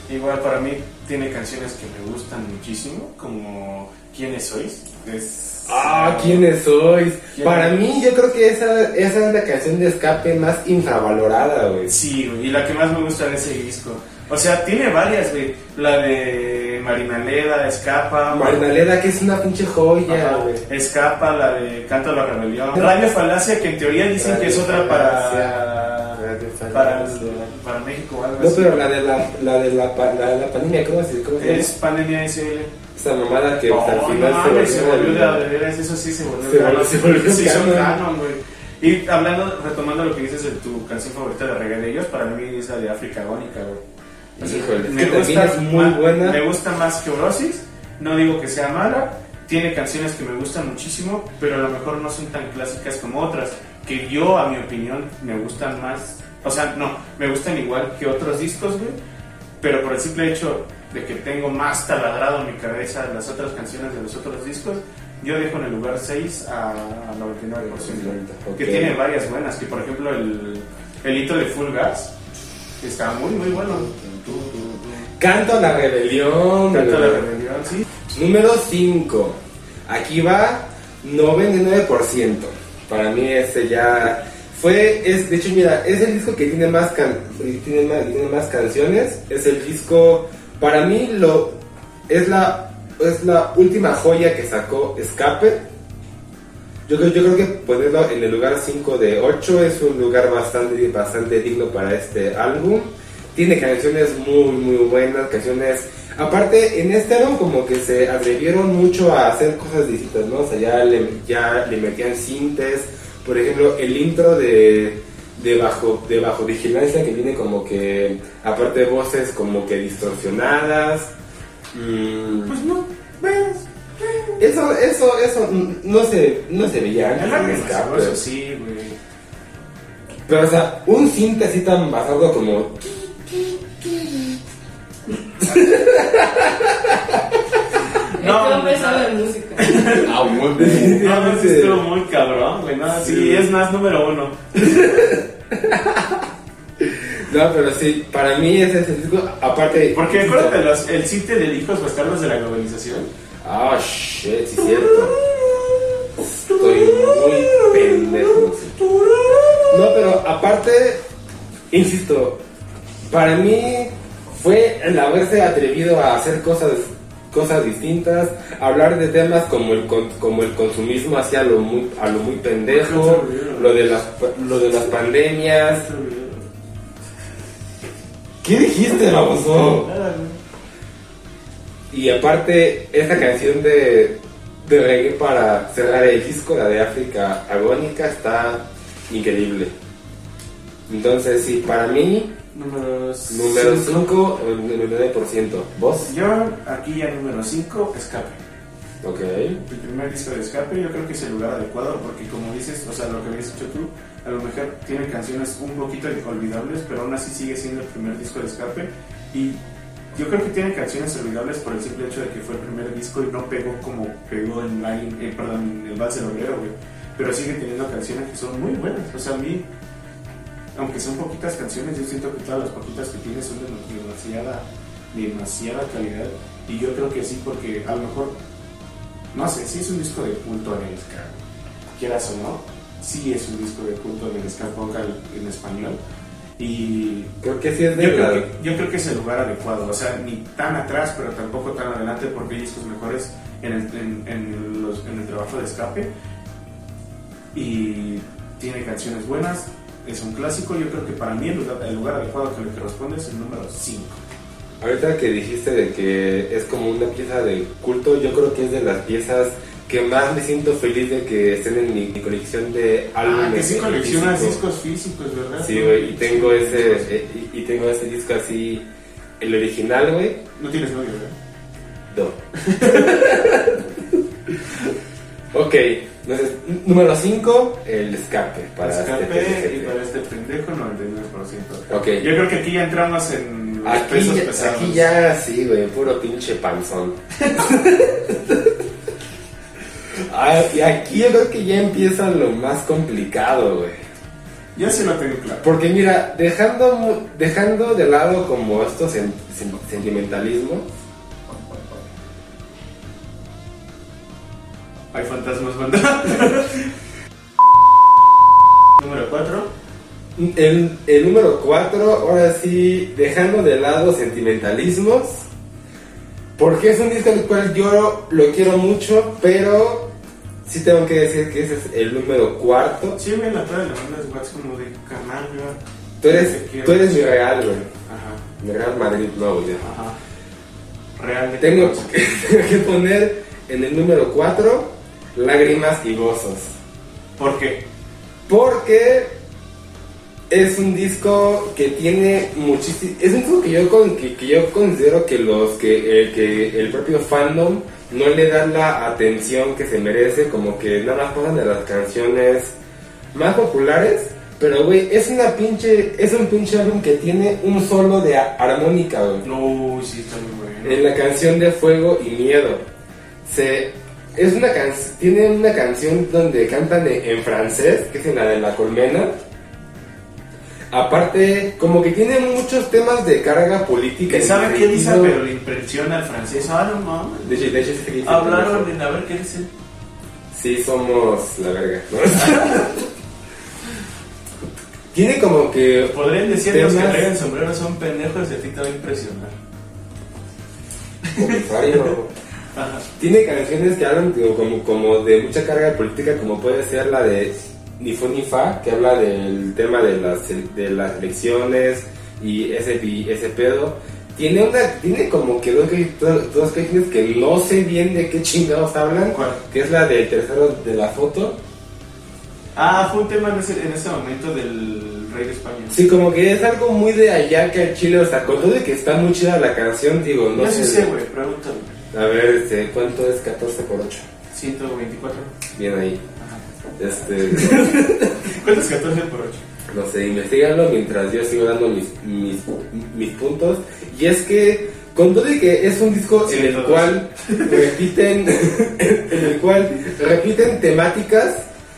Igual para mí tiene canciones que me gustan muchísimo, como ¿Quiénes sois? Es... Ah, ¿quiénes sois? ¿Quién? Para mí, yo creo que esa, esa es la canción de escape más infravalorada, güey. Sí, güey, y la que más me gusta de ese disco. O sea, tiene varias, güey. La de Marina Leda, Escapa. Marina Leda, que es una pinche joya, güey. Escapa, la de Canto a la Rebelión. Radio Falacia, que en teoría dicen que es otra Falacia. para, Falacia. para, para México o algo No, así. pero la de la, la de la, la, la pandemia, ¿cómo se, cómo se? Es Pandemia SL. Esa mamada que No, hasta al no final mames, se volvió de de veras, eso sí se volvió Se volvió- se volvió Sí, son canon. güey. Y hablando, retomando lo que dices de tu canción favorita de reggae de ellos, para mí es la de África Agónica, güey. Sea, Híjole, me gusta es muy ma- buena. Me gusta más que Orosis, no digo que sea mala, tiene canciones que me gustan muchísimo, pero a lo mejor no son tan clásicas como otras, que yo, a mi opinión, me gustan más, o sea, no, me gustan igual que otros discos, güey, pero por el simple hecho de que tengo más taladrado en mi cabeza las otras canciones de los otros discos, yo dejo en el lugar 6 a, a 99%. Ok. Que tiene varias buenas, que por ejemplo el, el hito de Full Gas está muy, muy bueno. Canto a la rebelión. Canta la rebelión, sí. Número 5. Aquí va 99%. Para mí ese ya fue, es, de hecho mira, es el disco que tiene más, can- tiene más, tiene más canciones. Es el disco, para mí lo, es la, es la última joya que sacó Escape. Yo yo creo que ponerlo en el lugar 5 de 8 es un lugar bastante, bastante digno para este álbum. Tiene canciones muy, muy buenas, canciones... Aparte, en este álbum como que se atrevieron mucho a hacer cosas distintas, ¿no? O sea, ya le, ya le metían sintes. Por ejemplo, el intro de, de, bajo, de Bajo Vigilancia que viene como que, aparte de voces como que distorsionadas. Mm, Pues no, ves. eso, eso, eso mm, no se, no se veía antes arte Escape. eso sí, güey. Pero, o sea, un así tan basado como. No, este no. sabe música. Ah, muy No, no, sí estuvo muy cabrón, güey. No, sí, Sí. es más número uno. No, pero sí, para mí ese es el disco. Aparte. Porque acuérdate, los, el sitio de hijos bastardos de la globalización. Ah, shit, sí, cierto. Estoy muy pendejo. No, pero aparte, insisto, para mí fue el haberse atrevido a hacer cosas cosas distintas, hablar de temas como el como el consumismo hacia lo muy a lo muy pendejo, lo de las lo de las pandemias. ¿Qué dijiste, baboso? Y aparte, esta canción de, de reggae para cerrar el disco, la de África Agónica, está increíble. Entonces, sí, para mí, Número número cinco. 5, el 99%. ¿Vos? Yo aquí ya número 5, Escape. Ok. El primer disco de Escape yo creo que es el lugar adecuado porque como dices, o sea, lo que habías dicho tú, a lo mejor tiene canciones un poquito olvidables, pero aún así sigue siendo el primer disco de Escape y yo creo que tiene canciones olvidables por el simple hecho de que fue el primer disco y no pegó como pegó en Line, eh, perdón, en el Vals del Obrero, güey. Pero sigue teniendo canciones que son muy buenas, o sea, a mí aunque son poquitas canciones, yo siento que todas las poquitas que tiene son de demasiada, demasiada calidad. Y yo creo que sí, porque a lo mejor, no sé, sí es un disco de culto en el ska, quieras o no, sí es un disco de culto en el ska vocal en español. Y Creo que sí es de yo creo, que, yo creo que es el lugar adecuado, o sea, ni tan atrás, pero tampoco tan adelante, porque hay discos mejores en el, en, en los- en el trabajo de escape. Y tiene canciones buenas, es un clásico. Yo creo que para mí el lugar, el lugar adecuado que le corresponde es el número 5. Ahorita que dijiste de que es como una pieza de culto, yo creo que es de las piezas que más me siento feliz de que estén en mi, mi colección de álbumes. Ah, que sí coleccionas físico. discos físicos, ¿verdad? Sí, güey, y tengo ese eh, y, y tengo ese disco así, el original, güey. No tienes novio, ¿verdad? No. ok, entonces, número 5, el escape. Para Escape este y para este pendejo 99%. Ok. Yo creo que aquí ya entramos en los Aquí, pesos pesados. aquí ya, sí, güey, puro pinche panzón. Ah, y aquí yo creo que ya empieza lo más complicado, güey. Ya se lo tengo claro. Porque mira, dejando, dejando de lado como estos sen- sen- sentimentalismos, Hay fantasmas, banda. Número 4. el, el número 4, ahora sí, dejando de lado sentimentalismos, porque es un disco al cual yo lo quiero mucho, pero sí tengo que decir que ese es el número cuarto. Sí, güey, la cara de la banda es más como de canal, güey. Tú eres, tú eres mi real, güey. Ajá, Mi Real Madrid, no, güey. ajá. Real de Tengo que, tengo que poner en el número 4 lágrimas y gozos. ¿Por qué? Porque es un disco que tiene muchísimo. Es un disco que yo, con, que, que yo considero que los que, el, que el propio fandom no le da la atención que se merece, como que nada más pasan de las canciones más populares. Pero, güey, es una pinche. Es un pinche álbum que tiene un solo de armónica, güey. No, sí, está muy bueno. En la canción de Fuego y Miedo. Se, es una can- tiene una canción donde cantan en, francés, que es en la de la colmena. Aparte, como que tiene muchos temas de carga política. Que sabe qué dice, pero le impresiona al francés. Ah, no mames. De hecho, de hecho, sí que Hablaron en a ver qué dice. Sí, somos la verga. ¿no? tiene como que. Podrían decir los que Temas- traigan sombreros son pendejos y a ti te va a impresionar. Tiene canciones que hablan como, como, como de mucha carga política, como puede ser la de Ni Fu Ni Fa, que habla del tema de las, de las elecciones y ese, y ese pedo. Tiene, una, tiene como que dos, dos, dos canciones que no sé bien de qué chingados hablan, ¿Cuál? que es la del tercero de la foto. Ah, fue un tema en ese, en ese momento del rey de España. Sí, como que es algo muy de allá que al chile, o sea, con todo de que está muy chida la canción, digo, no sé. sí sé, güey, pregúntame. A ver, este, ¿cuánto es 14 por 8? 124. Bien ahí. Ajá. Este. ¿Cuánto es 14 por 8? No sé, investigalo mientras yo sigo dando mis, mis, mis puntos. Y es que, con todo y que es un disco en el 102. cual repiten, en el cual repiten temáticas,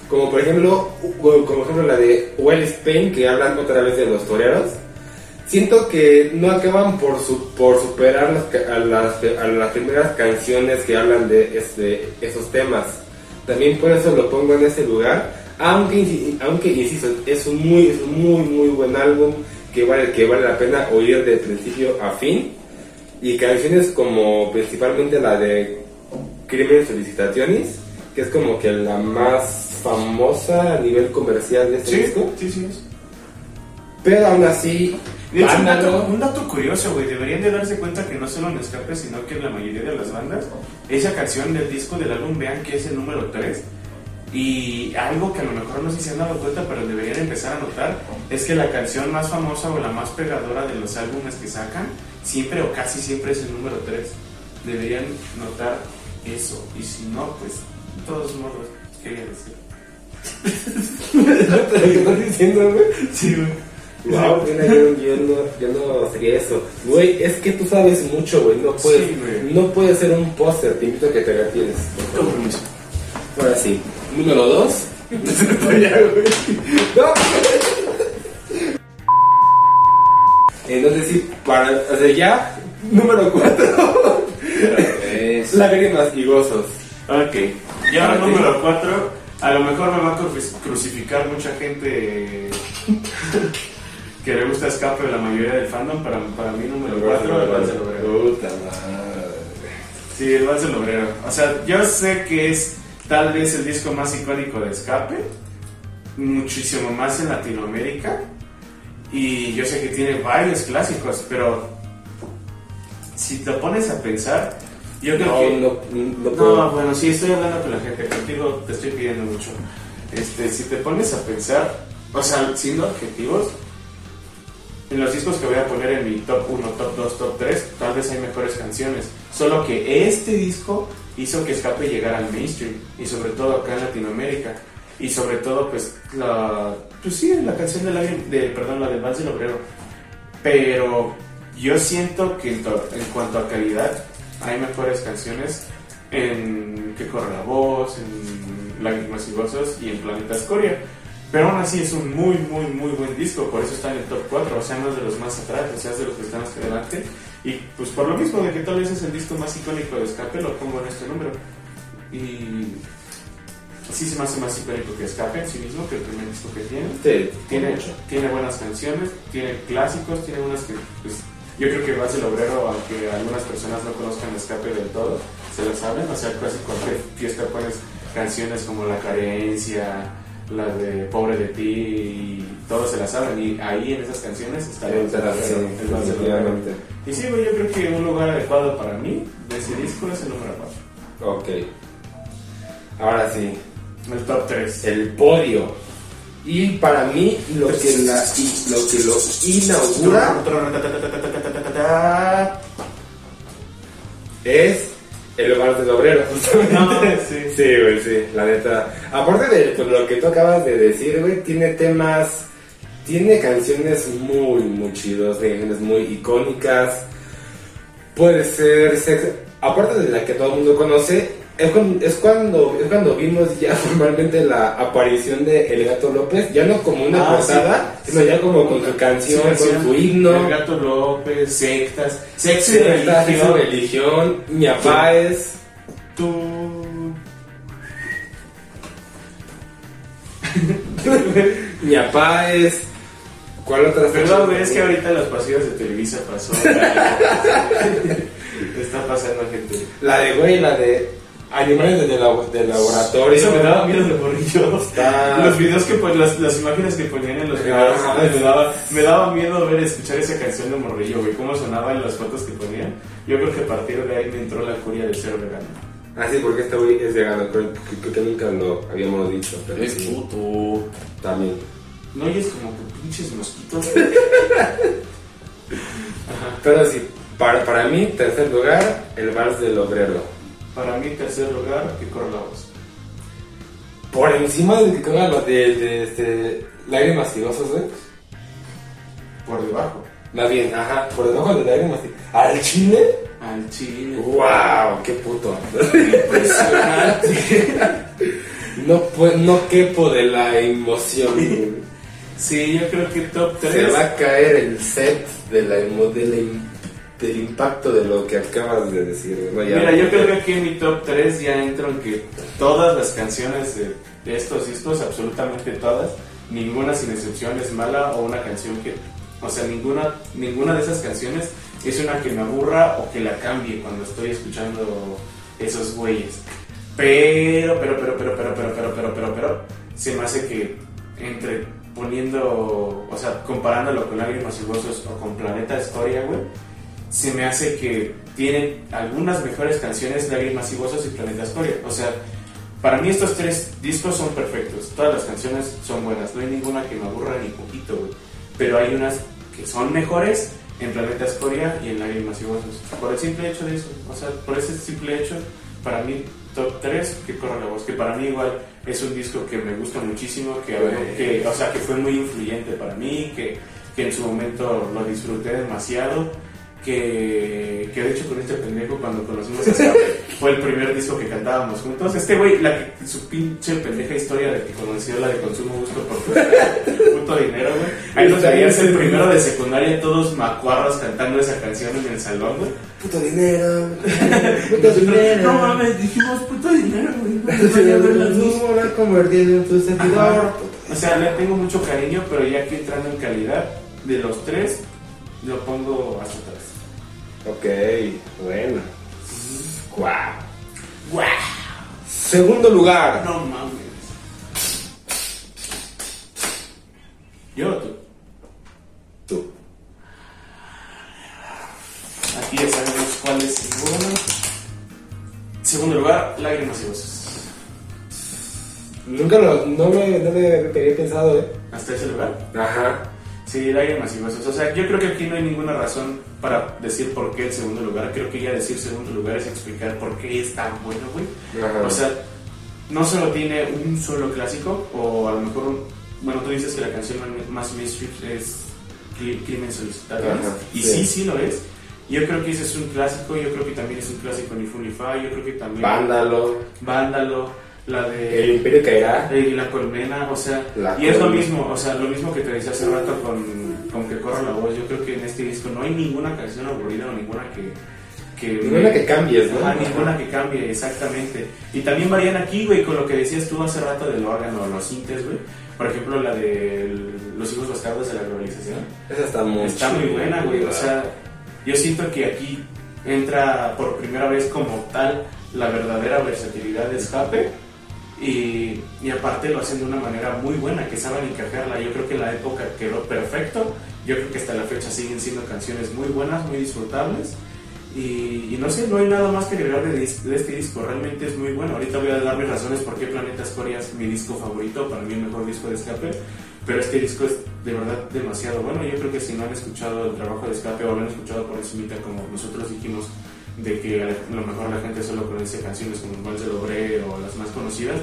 como por ejemplo, como por ejemplo la de Well Spain, que hablan otra vez de los toreros. Siento que no acaban por, su, por superar las, a, las, a las primeras canciones que hablan de este, esos temas. También por eso lo pongo en ese lugar. Aunque, aunque insisto, es un muy, es un muy, muy buen álbum que vale, que vale la pena oír de principio a fin. Y canciones como principalmente la de Crimen Solicitaciones, que es como que la más famosa a nivel comercial de este Sí, disco. sí, sí. es. Pero aún así, De hecho, un dato, Vándalo. un dato curioso, güey, deberían de darse cuenta que no solo en Escape, sino que en la mayoría de las bandas, esa canción del disco del álbum, vean que es el número 3. Y algo que a lo mejor no sé si se han dado cuenta, pero deberían empezar a notar, es que la canción más famosa o la más pegadora de los álbumes que sacan, siempre o casi siempre es el número 3. Deberían notar eso. Y si no, pues, todos modos, quería decir. ¿Lo que estás diciendo, güey? Sí, güey. Wow, yo, no, yo no sería eso. Güey, es que tú sabes mucho, güey. No puedes, Sí, no puedes ser un póster. Te invito a que te retires. Con permiso. Ahora sí. Número 2. no. Entonces sí, para, o sea, ya, número 4. Es... Lágrimas y gozos. Ok, y ahora Para ti. número 4. A lo mejor me va a cru- crucificar mucha gente que le gusta escape de la mayoría del fandom. Para, para mí, número 4, el Vals del Obrero. Puta madre. Sí, el Vals del Obrero. O sea, yo sé que es tal vez el disco más icónico de escape, muchísimo más en Latinoamérica. Y yo sé que tiene varios clásicos, pero si te pones a pensar, yo creo No, que. no, no puedo. No, bueno, sí, estoy hablando con la gente, contigo te estoy pidiendo mucho. Este, si te pones a pensar, o sea, siendo objetivos, en los discos que voy a poner en mi top 1, top 2, top 3, tal vez hay mejores canciones. Solo que este disco hizo que Escape llegara al mainstream, y sobre todo acá en Latinoamérica. Y sobre todo, pues, la, pues sí, la canción de, la, de perdón, la del Vals del Obrero. Pero yo siento que en, en cuanto a calidad, hay mejores canciones en Que corre la voz, en Lágrimas y Gozos y en Planeta Escoria. Pero aún así es un muy, muy, muy buen disco, por eso está en el top 4, o sea, no es de los más atrás, o sea, es de los que están más adelante. Y pues por lo mismo de que tal vez es el disco más icónico de Escape, lo pongo en este número. Y sí se me hace más icónico que Escape en sí mismo, que el primer disco que tiene Sí, tiene, tiene buenas canciones, tiene clásicos, tiene unas que, pues, yo creo que Vals el Obrero, aunque algunas personas no conozcan Escape del todo, se lo saben, o sea, casi cualquier fiesta pones canciones como La Carencia, la de Pobre de ti, y todos se la saben, y ahí en esas canciones está el el definitivamente. Y sí, güey, yo creo que un lugar adecuado para mí de ese disco es el número 4, Ok. Ahora sí, el top 3. el podio. Y para mí, lo que, la, y- lo, que lo inaugura es el bar del obrero. No, sí. sí, güey, sí, la neta. Aparte de pues, lo que tú acabas de decir, güey, tiene temas, tiene canciones muy, muy chidos, de canciones muy icónicas. Puede ser, sex- aparte de la que todo el mundo conoce, es cuando, es cuando, es cuando vimos ya formalmente la aparición de El Gato López, ya no como una Ah, portada, sí. sino ya como con su canción, Sí, con su himno. El Gato López, sectas, sexo y religión. religión, Ñapáez. Tú. Ñapáez. ¿Cuál otra Perdón, es que ahorita los pasillos de Televisa pasó. Está pasando gente. La de, güey, la de animales de, labo- de laboratorio. Eso me daba miedo de morrillo. Está- Los videos que pon- las, las imágenes que ponían en los videos Ajá. me daba, me daba miedo ver escuchar esa canción de morrillo, güey, cómo sonaba en las fotos que ponían. Yo creo que a partir de ahí me entró la curia del ser vegano. Ah, sí, porque este güey es vegano, creo, que- creo que nunca lo habíamos dicho. Pero Es sí, puto. También. No oyes como que pinches mosquitos. Pero sí, para, para mí, tercer lugar, el Vals del Obrero. Para mí, tercer lugar, que corre la voz. Por encima de que lo de, de, este, lágrimas y gozos, güey. Por debajo. Más bien, ajá, por debajo de lágrimas y... ¿Al chile? Al chile. ¡Wow! ¡Qué puto! Impresionante. No, pues, no quepo de la emoción. güey. Sí, yo creo que top 3. Se va a caer el set de la de la del impacto de lo que acabas de decir. ¿no? Mira, yo creo que aquí en mi top 3 ya entro en que todas las canciones de, de estos discos, absolutamente todas, ninguna sin excepción es mala o una canción que, o sea, ninguna, ninguna de esas canciones es una que me aburra o que la cambie cuando estoy escuchando esos güeyes. Pero, pero, pero, pero, pero, pero, pero, pero, pero, pero, se me hace que entre poniendo, o sea, comparándolo con Lágrimas y Gozos o con Planeta Escoria, güey, se me hace que tienen algunas mejores canciones Lágrimas y Gozos y Planeta Escoria. O sea, para mí estos tres discos son perfectos. Todas las canciones son buenas. No hay ninguna que me aburra ni poquito, güey. Pero hay unas que son mejores en Planeta Escoria y en Lágrimas y Gozos. Por el simple hecho de eso. O sea, por ese simple hecho, para mí, top 3, que corre la voz. Que para mí igual es un disco que me gusta muchísimo. Que, que, o sea, que fue muy influyente para mí. Que, que en su momento lo disfruté demasiado que, que de hecho con este pendejo cuando conocimos a Escape fue el primer disco que cantábamos juntos. Este güey, la que, su pinche pendeja historia de que conoció la de consumo gusto por puto dinero, güey. Ahí nos veías el primero de secundaria todos macuarros cantando esa canción en el salón, güey. Puto dinero. Puto dinero. No mames, dijimos puto dinero, güey. convertido en tu servidor. O sea, le tengo mucho cariño, pero ya aquí entrando en calidad, de los tres, lo pongo hasta atrás. Ok, bueno. Guau. ¡Guau! Segundo lugar. No mames. Yo tú. Tú. Aquí ya sabemos cuál es el bueno. Segundo lugar, lágrimas y voces. Nunca lo, no me, no me había pensado, eh. Hasta ese lugar. Ajá. Sí, lágrimas y besos. O sea, yo creo que aquí no hay ninguna razón para decir por qué el segundo lugar. Creo que ya decir segundo lugar es explicar por qué es tan bueno, güey. Ajá. O sea, no solo tiene un solo clásico, o a lo mejor, un- bueno, tú dices que la canción más mainstream es Cri- Crimen Solicitado. Y sí. sí. sí, lo es. Yo creo que ese es un clásico, yo creo que también es un clásico ni Fu ni Fa, yo creo que también... Vándalo. Vándalo, la de... El Imperio caerá. y la colmena, o sea, La y es lo mismo, o sea, lo mismo que te decía hace rato con, con que corra la voz. Yo creo que en este disco no hay ninguna canción aburrida o ninguna que. que Ninguna que cambies, ¿no? Ajá, ninguna que cambie, exactamente. Y también varían aquí, güey, con lo que decías tú hace rato del órgano, los sintes, güey. Por ejemplo, la de Los hijos bastardos de la globalización. Esa está muy Está muy buena, güey. O sea, yo siento que aquí entra por primera vez como tal la verdadera versatilidad de escape. Y, aparte lo hacen de una manera muy buena, que saben encajarla. Yo creo que la época quedó perfecto. Yo creo que hasta la fecha siguen siendo canciones muy buenas, muy disfrutables. Y, no sé, no hay nada más que agregar de, de este disco. Realmente es muy bueno. Ahorita voy a dar mis razones por qué Planeta Escoria es mi disco favorito, para mí el mejor disco de escape. Pero este disco es de verdad demasiado bueno. Yo creo que si no han escuchado el trabajo de escape o lo han escuchado por encimita, como nosotros dijimos, de que a lo mejor la gente solo conoce canciones como Vals de Dobre o las más conocidas.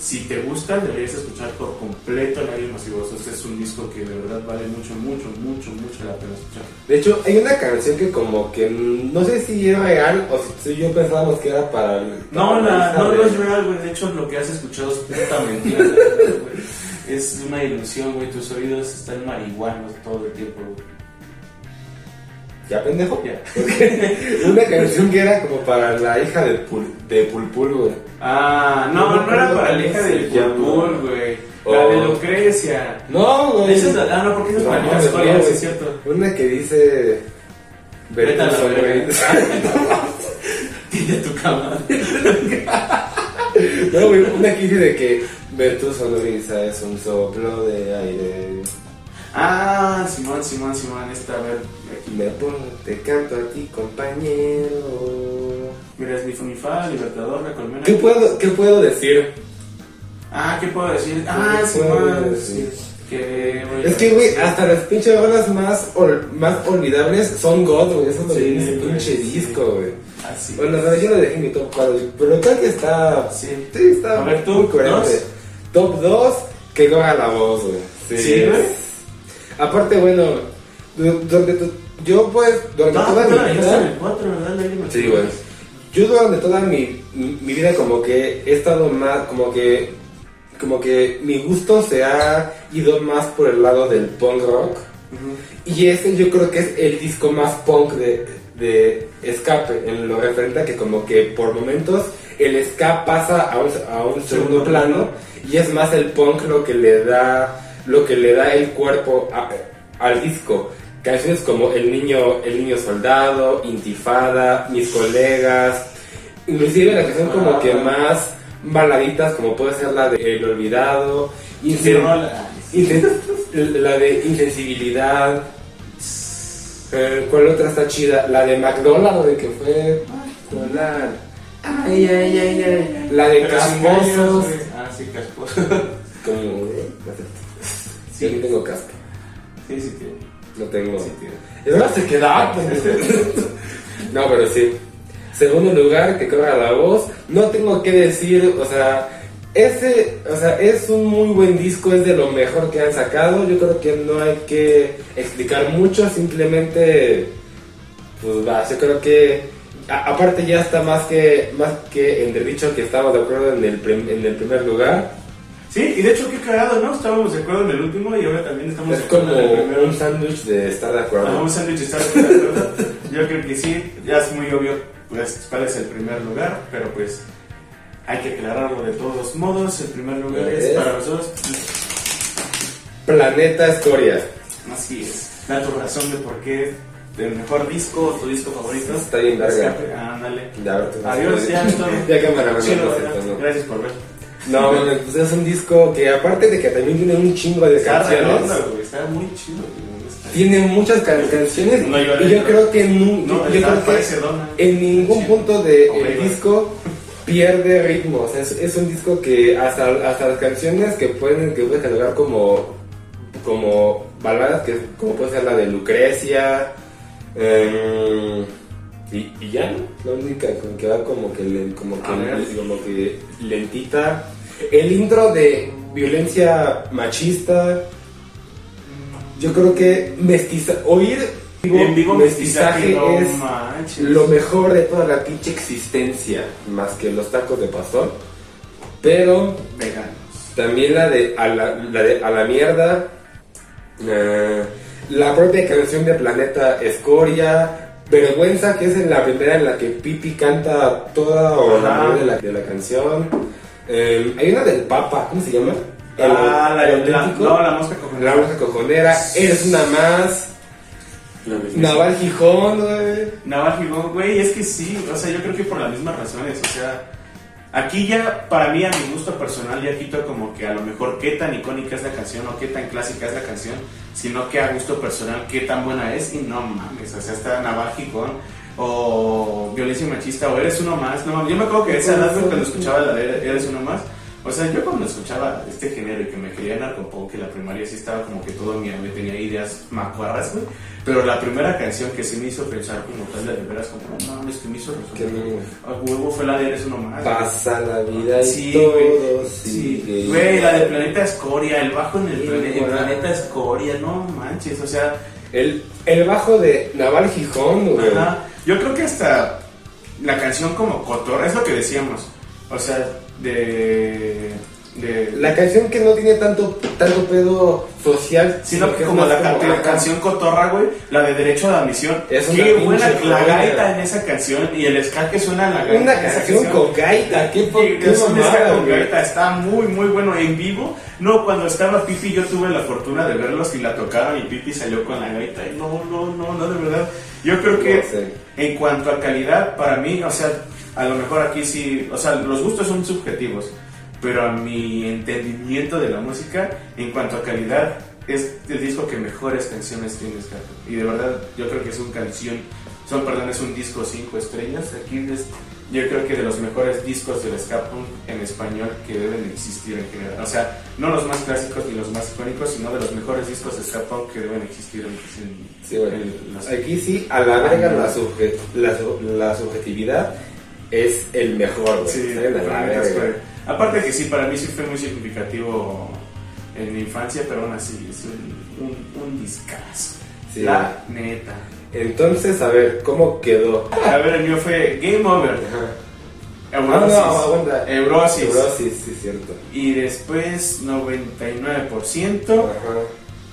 Si te gusta, deberías escuchar por completo Lágrimas y Gozos. Este es un disco que de verdad vale mucho, mucho, mucho, mucho la pena escuchar. De hecho, hay una canción que como que no sé si era real o si yo pensábamos que era para el... No, para la- esta no, no es real, güey. De hecho, lo que has escuchado es puta mentira. es una ilusión, güey. Tus oídos están marihuanos todo el tiempo, güey. ¿Ya pendejo? Ya. una canción que era como para la hija de, Pul, de Pulpul, güey. Ah, no, No no, era para la hija del. Pulpul, güey. La Oh. de Lucrecia. No, güey. Esa es la, ah, no, porque esa es No, para no, sí güey. es cierto. Una que dice... Vete a la tu cama. No, güey, una que dice de que ver tu sonrisa es un soplo de aire. Ah, Simón, Simón, Simón. Esta, a ver, aquí. Me pongo, te canto a ti, compañero. Mira, es mi Funifa, Libertador, la colmena. ¿Qué puedo, qué puedo decir? Ah, ¿qué puedo decir? Ah, ¿Qué puedo Simón. sí, Que, Es que, güey, hasta las pinches rolas más, ol- más olvidables son God, güey. Eso es lo Sí, güey, pinche sí. disco, güey. Así. Bueno, no, yo lo dejé en mi top 4, pero creo que está. Sí. Sí, está A ver, tú, muy coherente. dos. Top 2, que coja la voz, güey. Sí, güey. Aparte, bueno, tu- yo, pues, durante Ah, toda mi vida. el 4, ¿verdad? Lágrimas Sí, y güey. Gozos. Yo durante toda mi, mi mi vida, como que he estado más, como que. Como que mi gusto se ha ido más por el lado del punk rock. Y ese yo creo que es el disco más punk de, de escape, en lo referente a que como que por momentos el ska pasa a un, a un segundo plano y es más el punk lo que le da lo que le da el cuerpo a- al disco. Canciones como El niño, el niño soldado, Intifada, Mis colegas, inclusive la canción como que más baladitas como puede ser la de El olvidado, Insen- la de Insensibilidad. Eh, ¿Cuál otra está chida? La de McDonald's, de que fue. Hola. Ay, ay, ay, ay. La de Casposos. Ah, sí, casposos. Como. Sí. Yo no tengo casco. Sí, sí, tío. No tengo. Sí, tío. Y ahora se queda. no, pero sí. Segundo lugar, que corra la voz. No tengo que decir, o sea, ese, o sea, es un muy buen disco, es de lo mejor que han sacado. Yo creo que no hay que explicar mucho, simplemente, pues va, yo creo que, a- aparte ya está más que, más que en el dicho que estamos de acuerdo en el, en el primer lugar. Sí, y de hecho, qué cagado, ¿no? Estábamos de acuerdo en el último y ahora también estamos Es de acuerdo como en el primero. un sándwich de estar de acuerdo. Ajá, un sándwich está de acuerdo. Yo creo que sí, ya es muy obvio pues, cuál es el primer lugar, pero pues hay que aclararlo de todos modos. El primer lugar es Es- para los dos. Planeta Escoria. Así es. Da tu razón de por qué el mejor disco o tu disco favorito. Está bien. Escape. Ándale. Tú- Adiós, ya. Ya cámara, me Sí. ¿no? Gracias por ver. No, bueno, pues es un disco que aparte de que también tiene un chingo de Está canciones, güey. Está muy chido. güey. Tiene muchas can- canciones No, yo- y yo creo que, nu- No, yo creo que en ningún punto del Omega. disco pierde ritmo. O sea, es, es un disco que hasta, hasta las canciones que pueden que puedes catalogar como como baladas que como puede ser la de Lucrecia em, y, y ya ¿no? la única que va como que como ver. que como que lentita el intro de violencia machista yo creo que mestiza oír En vivo mestizaje es lo mejor de toda la pinche existencia, más que los tacos de pastor. Pero Veganos. también la de a la, la de a la mierda, eh, la propia canción de Planeta Escoria, Vergüenza, que es en la primera en la que Pipi canta toda o la de la, de la canción. Eh, hay una del Papa, ¿cómo se llama? El- Ah, la, el la, no, la mosca cojonera. La Rosa Cojonera, eres una más. Naval Gijón, güey. Naval Gijón, güey, es que sí, o sea, yo creo que por las mismas razones, o sea, aquí ya, para mí, a mi gusto personal, ya quito como que a lo mejor qué tan icónica es la canción o qué tan clásica es la canción, sino que a gusto personal qué tan buena es y no mames, o sea, está Naval Gijón o Violencia Machista o Eres Uno Más, no mames, yo me acuerdo que esa edad, cuando escuchaba la de Eres Uno Más, o sea, yo cuando escuchaba este género y que me quería narcopunk, que la primaria sí estaba como que todo mi me tenía ideas macuarras, güey. Pero la primera canción que sí me hizo pensar como tal de veras, como no mames, que me hizo resolver. A huevo fue la de Eres Uno Más. güey. Pasa la vida y Sí, todo güey. sigue Sí, güey, la de. Planeta Escoria, el bajo en el, Sí. Planeta Escoria, no manches, o sea, El, el bajo de Naval Gijón, güey. Ajá. Yo creo que hasta la canción como Cotorra, es lo que decíamos. O sea, de. La canción que no tiene tanto, tanto pedo social, Sino que es como la, ca- la ajá. canción Cotorra, güey, la de Derecho a la Admisión. Es Qué buena la gaita en esa canción y el ska que suena en la gaita. Una canción con gaita, qué, qué es un ska con güey. gaita, está muy muy bueno en vivo. No, cuando estaba Pipi yo tuve la fortuna de verlos y la tocaron y Pipi salió con la gaita. Y no, no, no, no, de verdad. Yo creo que No sé. en cuanto a calidad, para mí, o sea, a lo mejor aquí sí, o sea, los gustos son subjetivos, pero a mi entendimiento de la música, en cuanto a calidad, es el disco que mejores canciones tiene Scarpa. Y de verdad, yo creo que es un canción, son, perdón, es un disco cinco estrellas. Aquí es, yo creo que de los mejores discos del ska en español que deben existir en general. O sea, no los más clásicos ni los más icónicos, sino de los mejores discos de ska que deben existir en, Sí, güey. en las- Aquí sí, a la verga la, subje- la, su- la subjetividad es el mejor, güey. Sí, la la verga. Aparte que sí, para mí sí fue muy significativo en mi infancia, pero aún así es un, un, un discazo. Sí. La neta. Entonces, a ver, ¿cómo quedó? A ver, el mío fue Game Over. Ajá. Ah, Eurosis. no, aguanta. Eurosis. Eurosis, sí, cierto. Y después 99%. Ajá.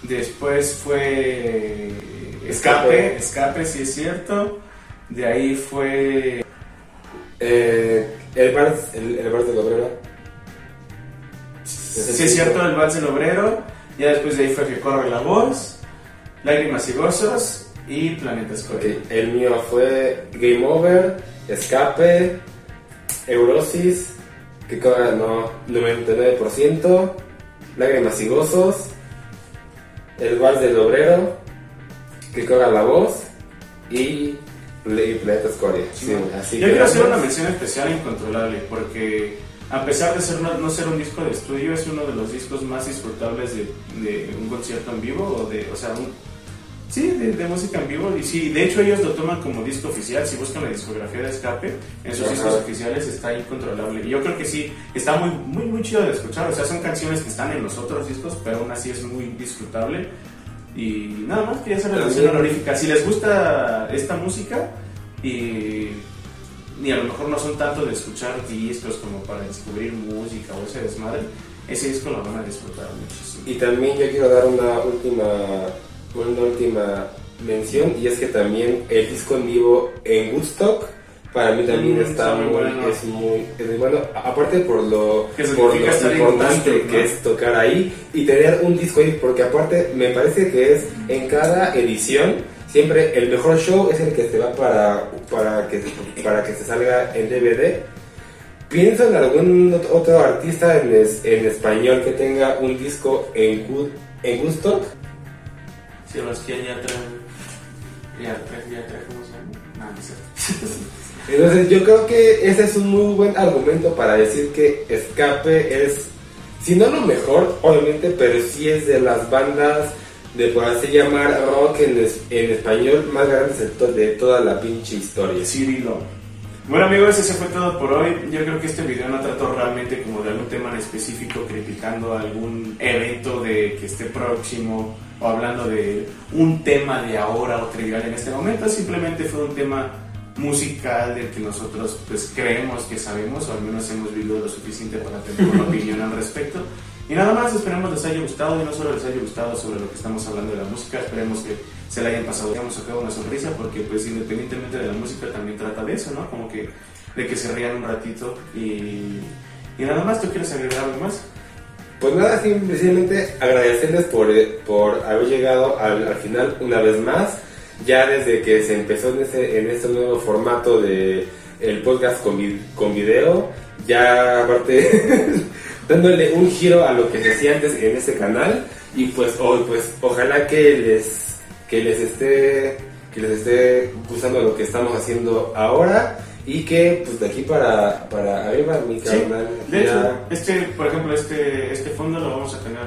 Después fue Escape. Escape, Escape, sí es cierto. De ahí fue. Eh, el Vals, el, el Vals del Obrero. Sí, es cierto, el Vals del Obrero. Ya después de ahí fue que corre la voz, Lágrimas y Gozos y Planeta Escoria. Ok, el mío fue Game Over, Escape, Eurosis, que cobra no, 99%, Lágrimas y Gozos, El Vals del Obrero, que cobra la voz y Play- Planeta Escoria. Sí, así Yo quiero hacer una mención especial a Incontrolable porque a pesar de ser no, no ser un disco de estudio es uno de los discos más disfrutables de, de un concierto en vivo o de, o sea, un, sí, de, de música en vivo y sí, de hecho ellos lo toman como disco oficial. Si buscan la discografía de Escape en sus Ajá. discos oficiales está Incontrolable y yo creo que sí está muy muy muy chido de escuchar. O sea, son canciones que están en los otros discos, pero aún así es muy disfrutable. Y nada más quería hacer la mención honorífica. Si les gusta esta música y, y a lo mejor no son tanto de escuchar discos como para descubrir música o ese desmadre, ese disco lo van a disfrutar muchísimo. Y también yo quiero dar una última, una última mención y es que también el disco en vivo en Woodstock para mí también Mm, está muy bueno. es muy, es muy bueno. Aparte por lo, por lo importante que es tocar ahí y tener un disco ahí, porque aparte me parece que es en cada edición siempre el mejor show es el que se va para, para, que, para que se salga en DVD. Pienso en algún ot- otro artista en, es- en español que tenga un disco en, Wood- en Woodstock. Sebastián ya trae. Ya trae, ya trae, ¿cómo se llama? No, no sé. Entonces yo creo que ese es un muy buen argumento para decir que Escape es, si no lo mejor, obviamente, pero sí es de las bandas de por así llamar rock en, es- en español más grandes de, to- de toda la pinche historia. Cirilo. Bueno amigos, ese fue todo por hoy. Yo creo que este video no trató realmente como de algún tema en específico, criticando algún evento de que esté próximo o hablando de un tema de ahora o trivial en este momento. Simplemente fue un tema musical del que nosotros pues creemos que sabemos o al menos hemos vivido lo suficiente para tener una opinión al respecto. Y nada más, esperemos les haya gustado y no solo les haya gustado sobre lo que estamos hablando de la música, esperemos que se la hayan pasado, hayamos sacado una sonrisa, porque pues independientemente de la música también trata de eso, ¿no? Como que de que se rían un ratito y, y nada más, ¿tú quieres agregar algo más? Pues nada, simplemente agradecerles por, eh, por haber llegado al, al final una vez más. Ya desde que se empezó en ese, en este nuevo formato de podcast con, con video, ya aparte dándole un giro a lo que se hacía antes en este canal y pues hoy pues ojalá que les que les esté que les esté gustando lo que estamos haciendo ahora y que pues de aquí para, para arriba mi Sí, canal de hecho, este, por ejemplo, este, este fondo lo vamos a tener,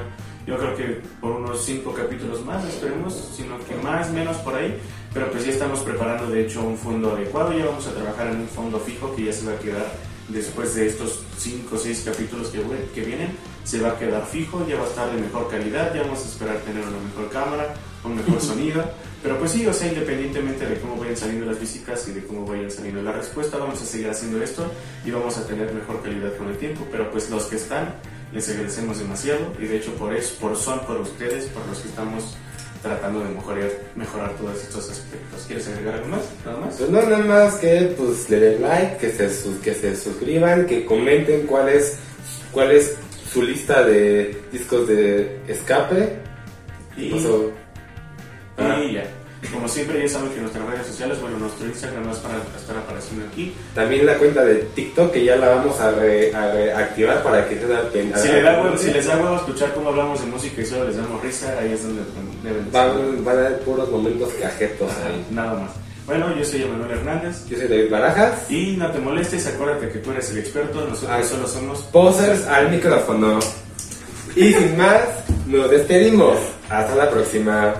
yo creo que por unos cinco capítulos más, esperemos, sino que más, menos por ahí, pero pues ya estamos preparando de hecho un fondo adecuado, ya vamos a trabajar en un fondo fijo que ya se va a quedar después de estos cinco o seis capítulos que, que vienen, se va a quedar fijo, ya va a estar de mejor calidad, ya vamos a esperar tener una mejor cámara, un mejor sonido. Pero pues sí, o sea, independientemente de cómo vayan saliendo las visitas y de cómo vayan saliendo la respuesta, vamos a seguir haciendo esto y vamos a tener mejor calidad con el tiempo. Pero pues los que están, les agradecemos demasiado y de hecho por eso, por son por ustedes, por los que estamos tratando de mejorar, mejorar todos estos aspectos. ¿Quieres agregar algo más? ¿Nada más? Pues no, nada más que pues le den like, que se, que se suscriban, que comenten cuál es, cuál es su lista de discos de escape. Y, Pues, o- ah, y ya. Como siempre, ya saben que nuestras redes sociales, bueno, nuestro Instagram va a estar, a estar apareciendo aquí. también la cuenta de TikTok que ya la vamos a, re- a reactivar para que Si, le da huevo- si les da huevo escuchar cómo hablamos de música y solo les damos risa, ahí es donde deben van, van a haber puros momentos cajetos Ajá, ahí. Nada más. Bueno, yo soy Emanuel Hernández. Yo soy David Barajas. Y no te molestes, acuérdate que tú eres el experto, nosotros Ah. solo somos Posers al micrófono. Y sin más, nos despedimos. Hasta la próxima.